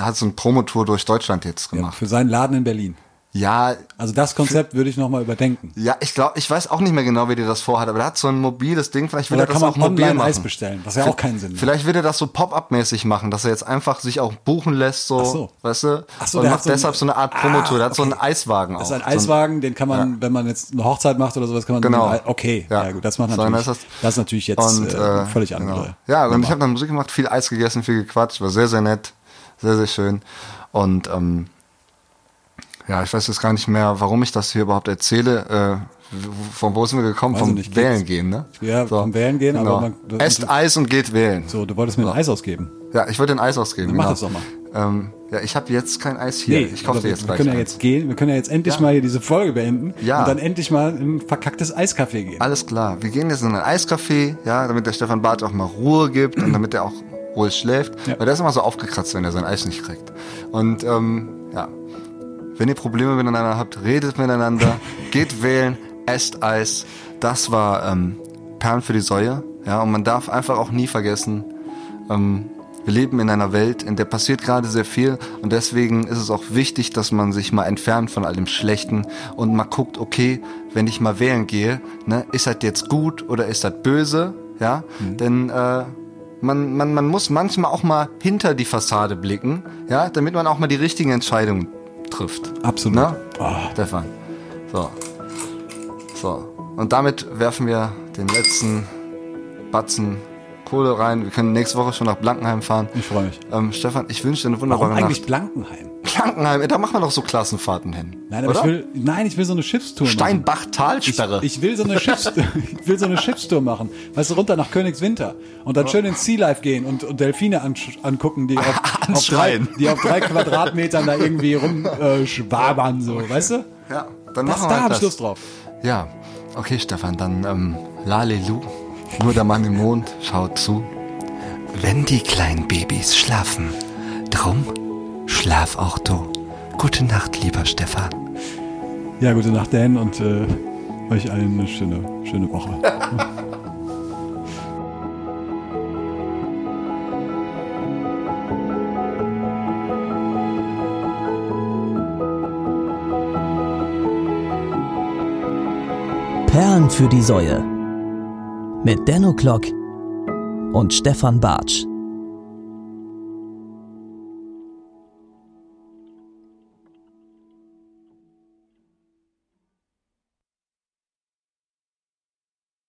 hat so eine Promotour durch Deutschland jetzt Ja, gemacht. für seinen Laden in Berlin. Ja, Also das Konzept würde ich nochmal überdenken. ja, ich glaube, ich weiß auch nicht mehr genau, wie der das vorhat, aber der hat so ein mobiles Ding, vielleicht will Oder er das kann auch man mobil online machen. Eis bestellen, was ja auch keinen Sinn macht. Vielleicht wird er das so Pop-up-mäßig machen, dass er jetzt einfach sich auch buchen lässt, so, Ach so. weißt du? Ach so, und macht so ein- deshalb so eine Art Promotour. der hat so okay. einen Eiswagen auch. Das ist ein So Eiswagen, den kann man, wenn man jetzt eine Hochzeit macht oder sowas, kann man Genau. den- okay, ja. Ja. gut, das macht So, natürlich, dann das, ist das- ist natürlich jetzt und, äh, äh, völlig genau. andere. Ja, und ich habe dann Musik gemacht, viel Eis gegessen, viel gequatscht, war sehr, sehr nett, sehr, sehr schön. Und ähm, ja, ich weiß jetzt gar nicht mehr, warum ich das hier überhaupt erzähle. Äh, von wo sind wir gekommen? Weiß vom ich nicht, Wählen gehen, ne? Ja, vom Wählen gehen, aber man- Esst Eis und geht wählen. So, du wolltest mir ein Eis ausgeben. Ja, ich wollte ein Eis ausgeben. Dann mach genau. das doch mal. Ähm, ja, ich habe jetzt kein Eis hier. ich kaufe dir jetzt wir gleich können ja jetzt gehen, wir können ja jetzt endlich Ja. mal hier diese Folge beenden Ja. und dann endlich mal in ein verkacktes Eiscafé gehen. Alles klar. Wir gehen jetzt in ein Eiscafé, ja, damit der Stefan Barth auch mal Ruhe gibt und damit er auch ruhig schläft. Ja. Weil der ist immer so aufgekratzt, wenn er sein Eis nicht kriegt. Und ähm, ja, wenn ihr Probleme miteinander habt, redet miteinander, geht wählen, esst Eis. Das war ähm, Perlen für die Säue. Ja, und man darf einfach auch nie vergessen, ähm, wir leben in einer Welt, in der passiert gerade sehr viel und deswegen ist es auch wichtig, dass man sich mal entfernt von all dem Schlechten und mal guckt, okay, wenn ich mal wählen gehe, ne, ist das jetzt gut oder ist das böse? Ja, denn äh, man, man, man muss manchmal auch mal hinter die Fassade blicken, ja, damit man auch mal die richtigen Entscheidungen trifft. Absolut. Ne? Ah. Stefan. So. So. Und damit werfen wir den letzten Batzen Kohle rein. Wir können nächste Woche schon nach Blankenheim fahren. Ich freue mich. Ähm, Stefan, ich wünsche dir eine wunderbare Warum eigentlich Nacht. Blankenheim? Blankenheim, da machen wir doch so Klassenfahrten hin. Nein, aber oder? ich will, nein, ich will so eine Schiffstour machen. Steinbach-Talsperre. Ich will so eine Schiffstour, ich will so eine Schiffstour machen. Weißt du, runter nach Königswinter und dann schön ins Sea Life gehen und, und Delfine angucken, die auf, auf drei, die auf drei Quadratmetern da irgendwie rumschwabern, äh, so, weißt du? Ja, dann Das, machen wir da halt habe ich das. Lust drauf. Ja, okay, Stefan, dann ähm, Lalelu. Nur der Mann im Mond schaut zu. Wenn die kleinen Babys schlafen, drum schlaf auch du. Gute Nacht, lieber Stefan. Ja, gute Nacht, Dan, und äh, euch allen eine schöne, schöne Woche. Perlen für die Säue. Mit Denno Klock und Stefan Bartsch.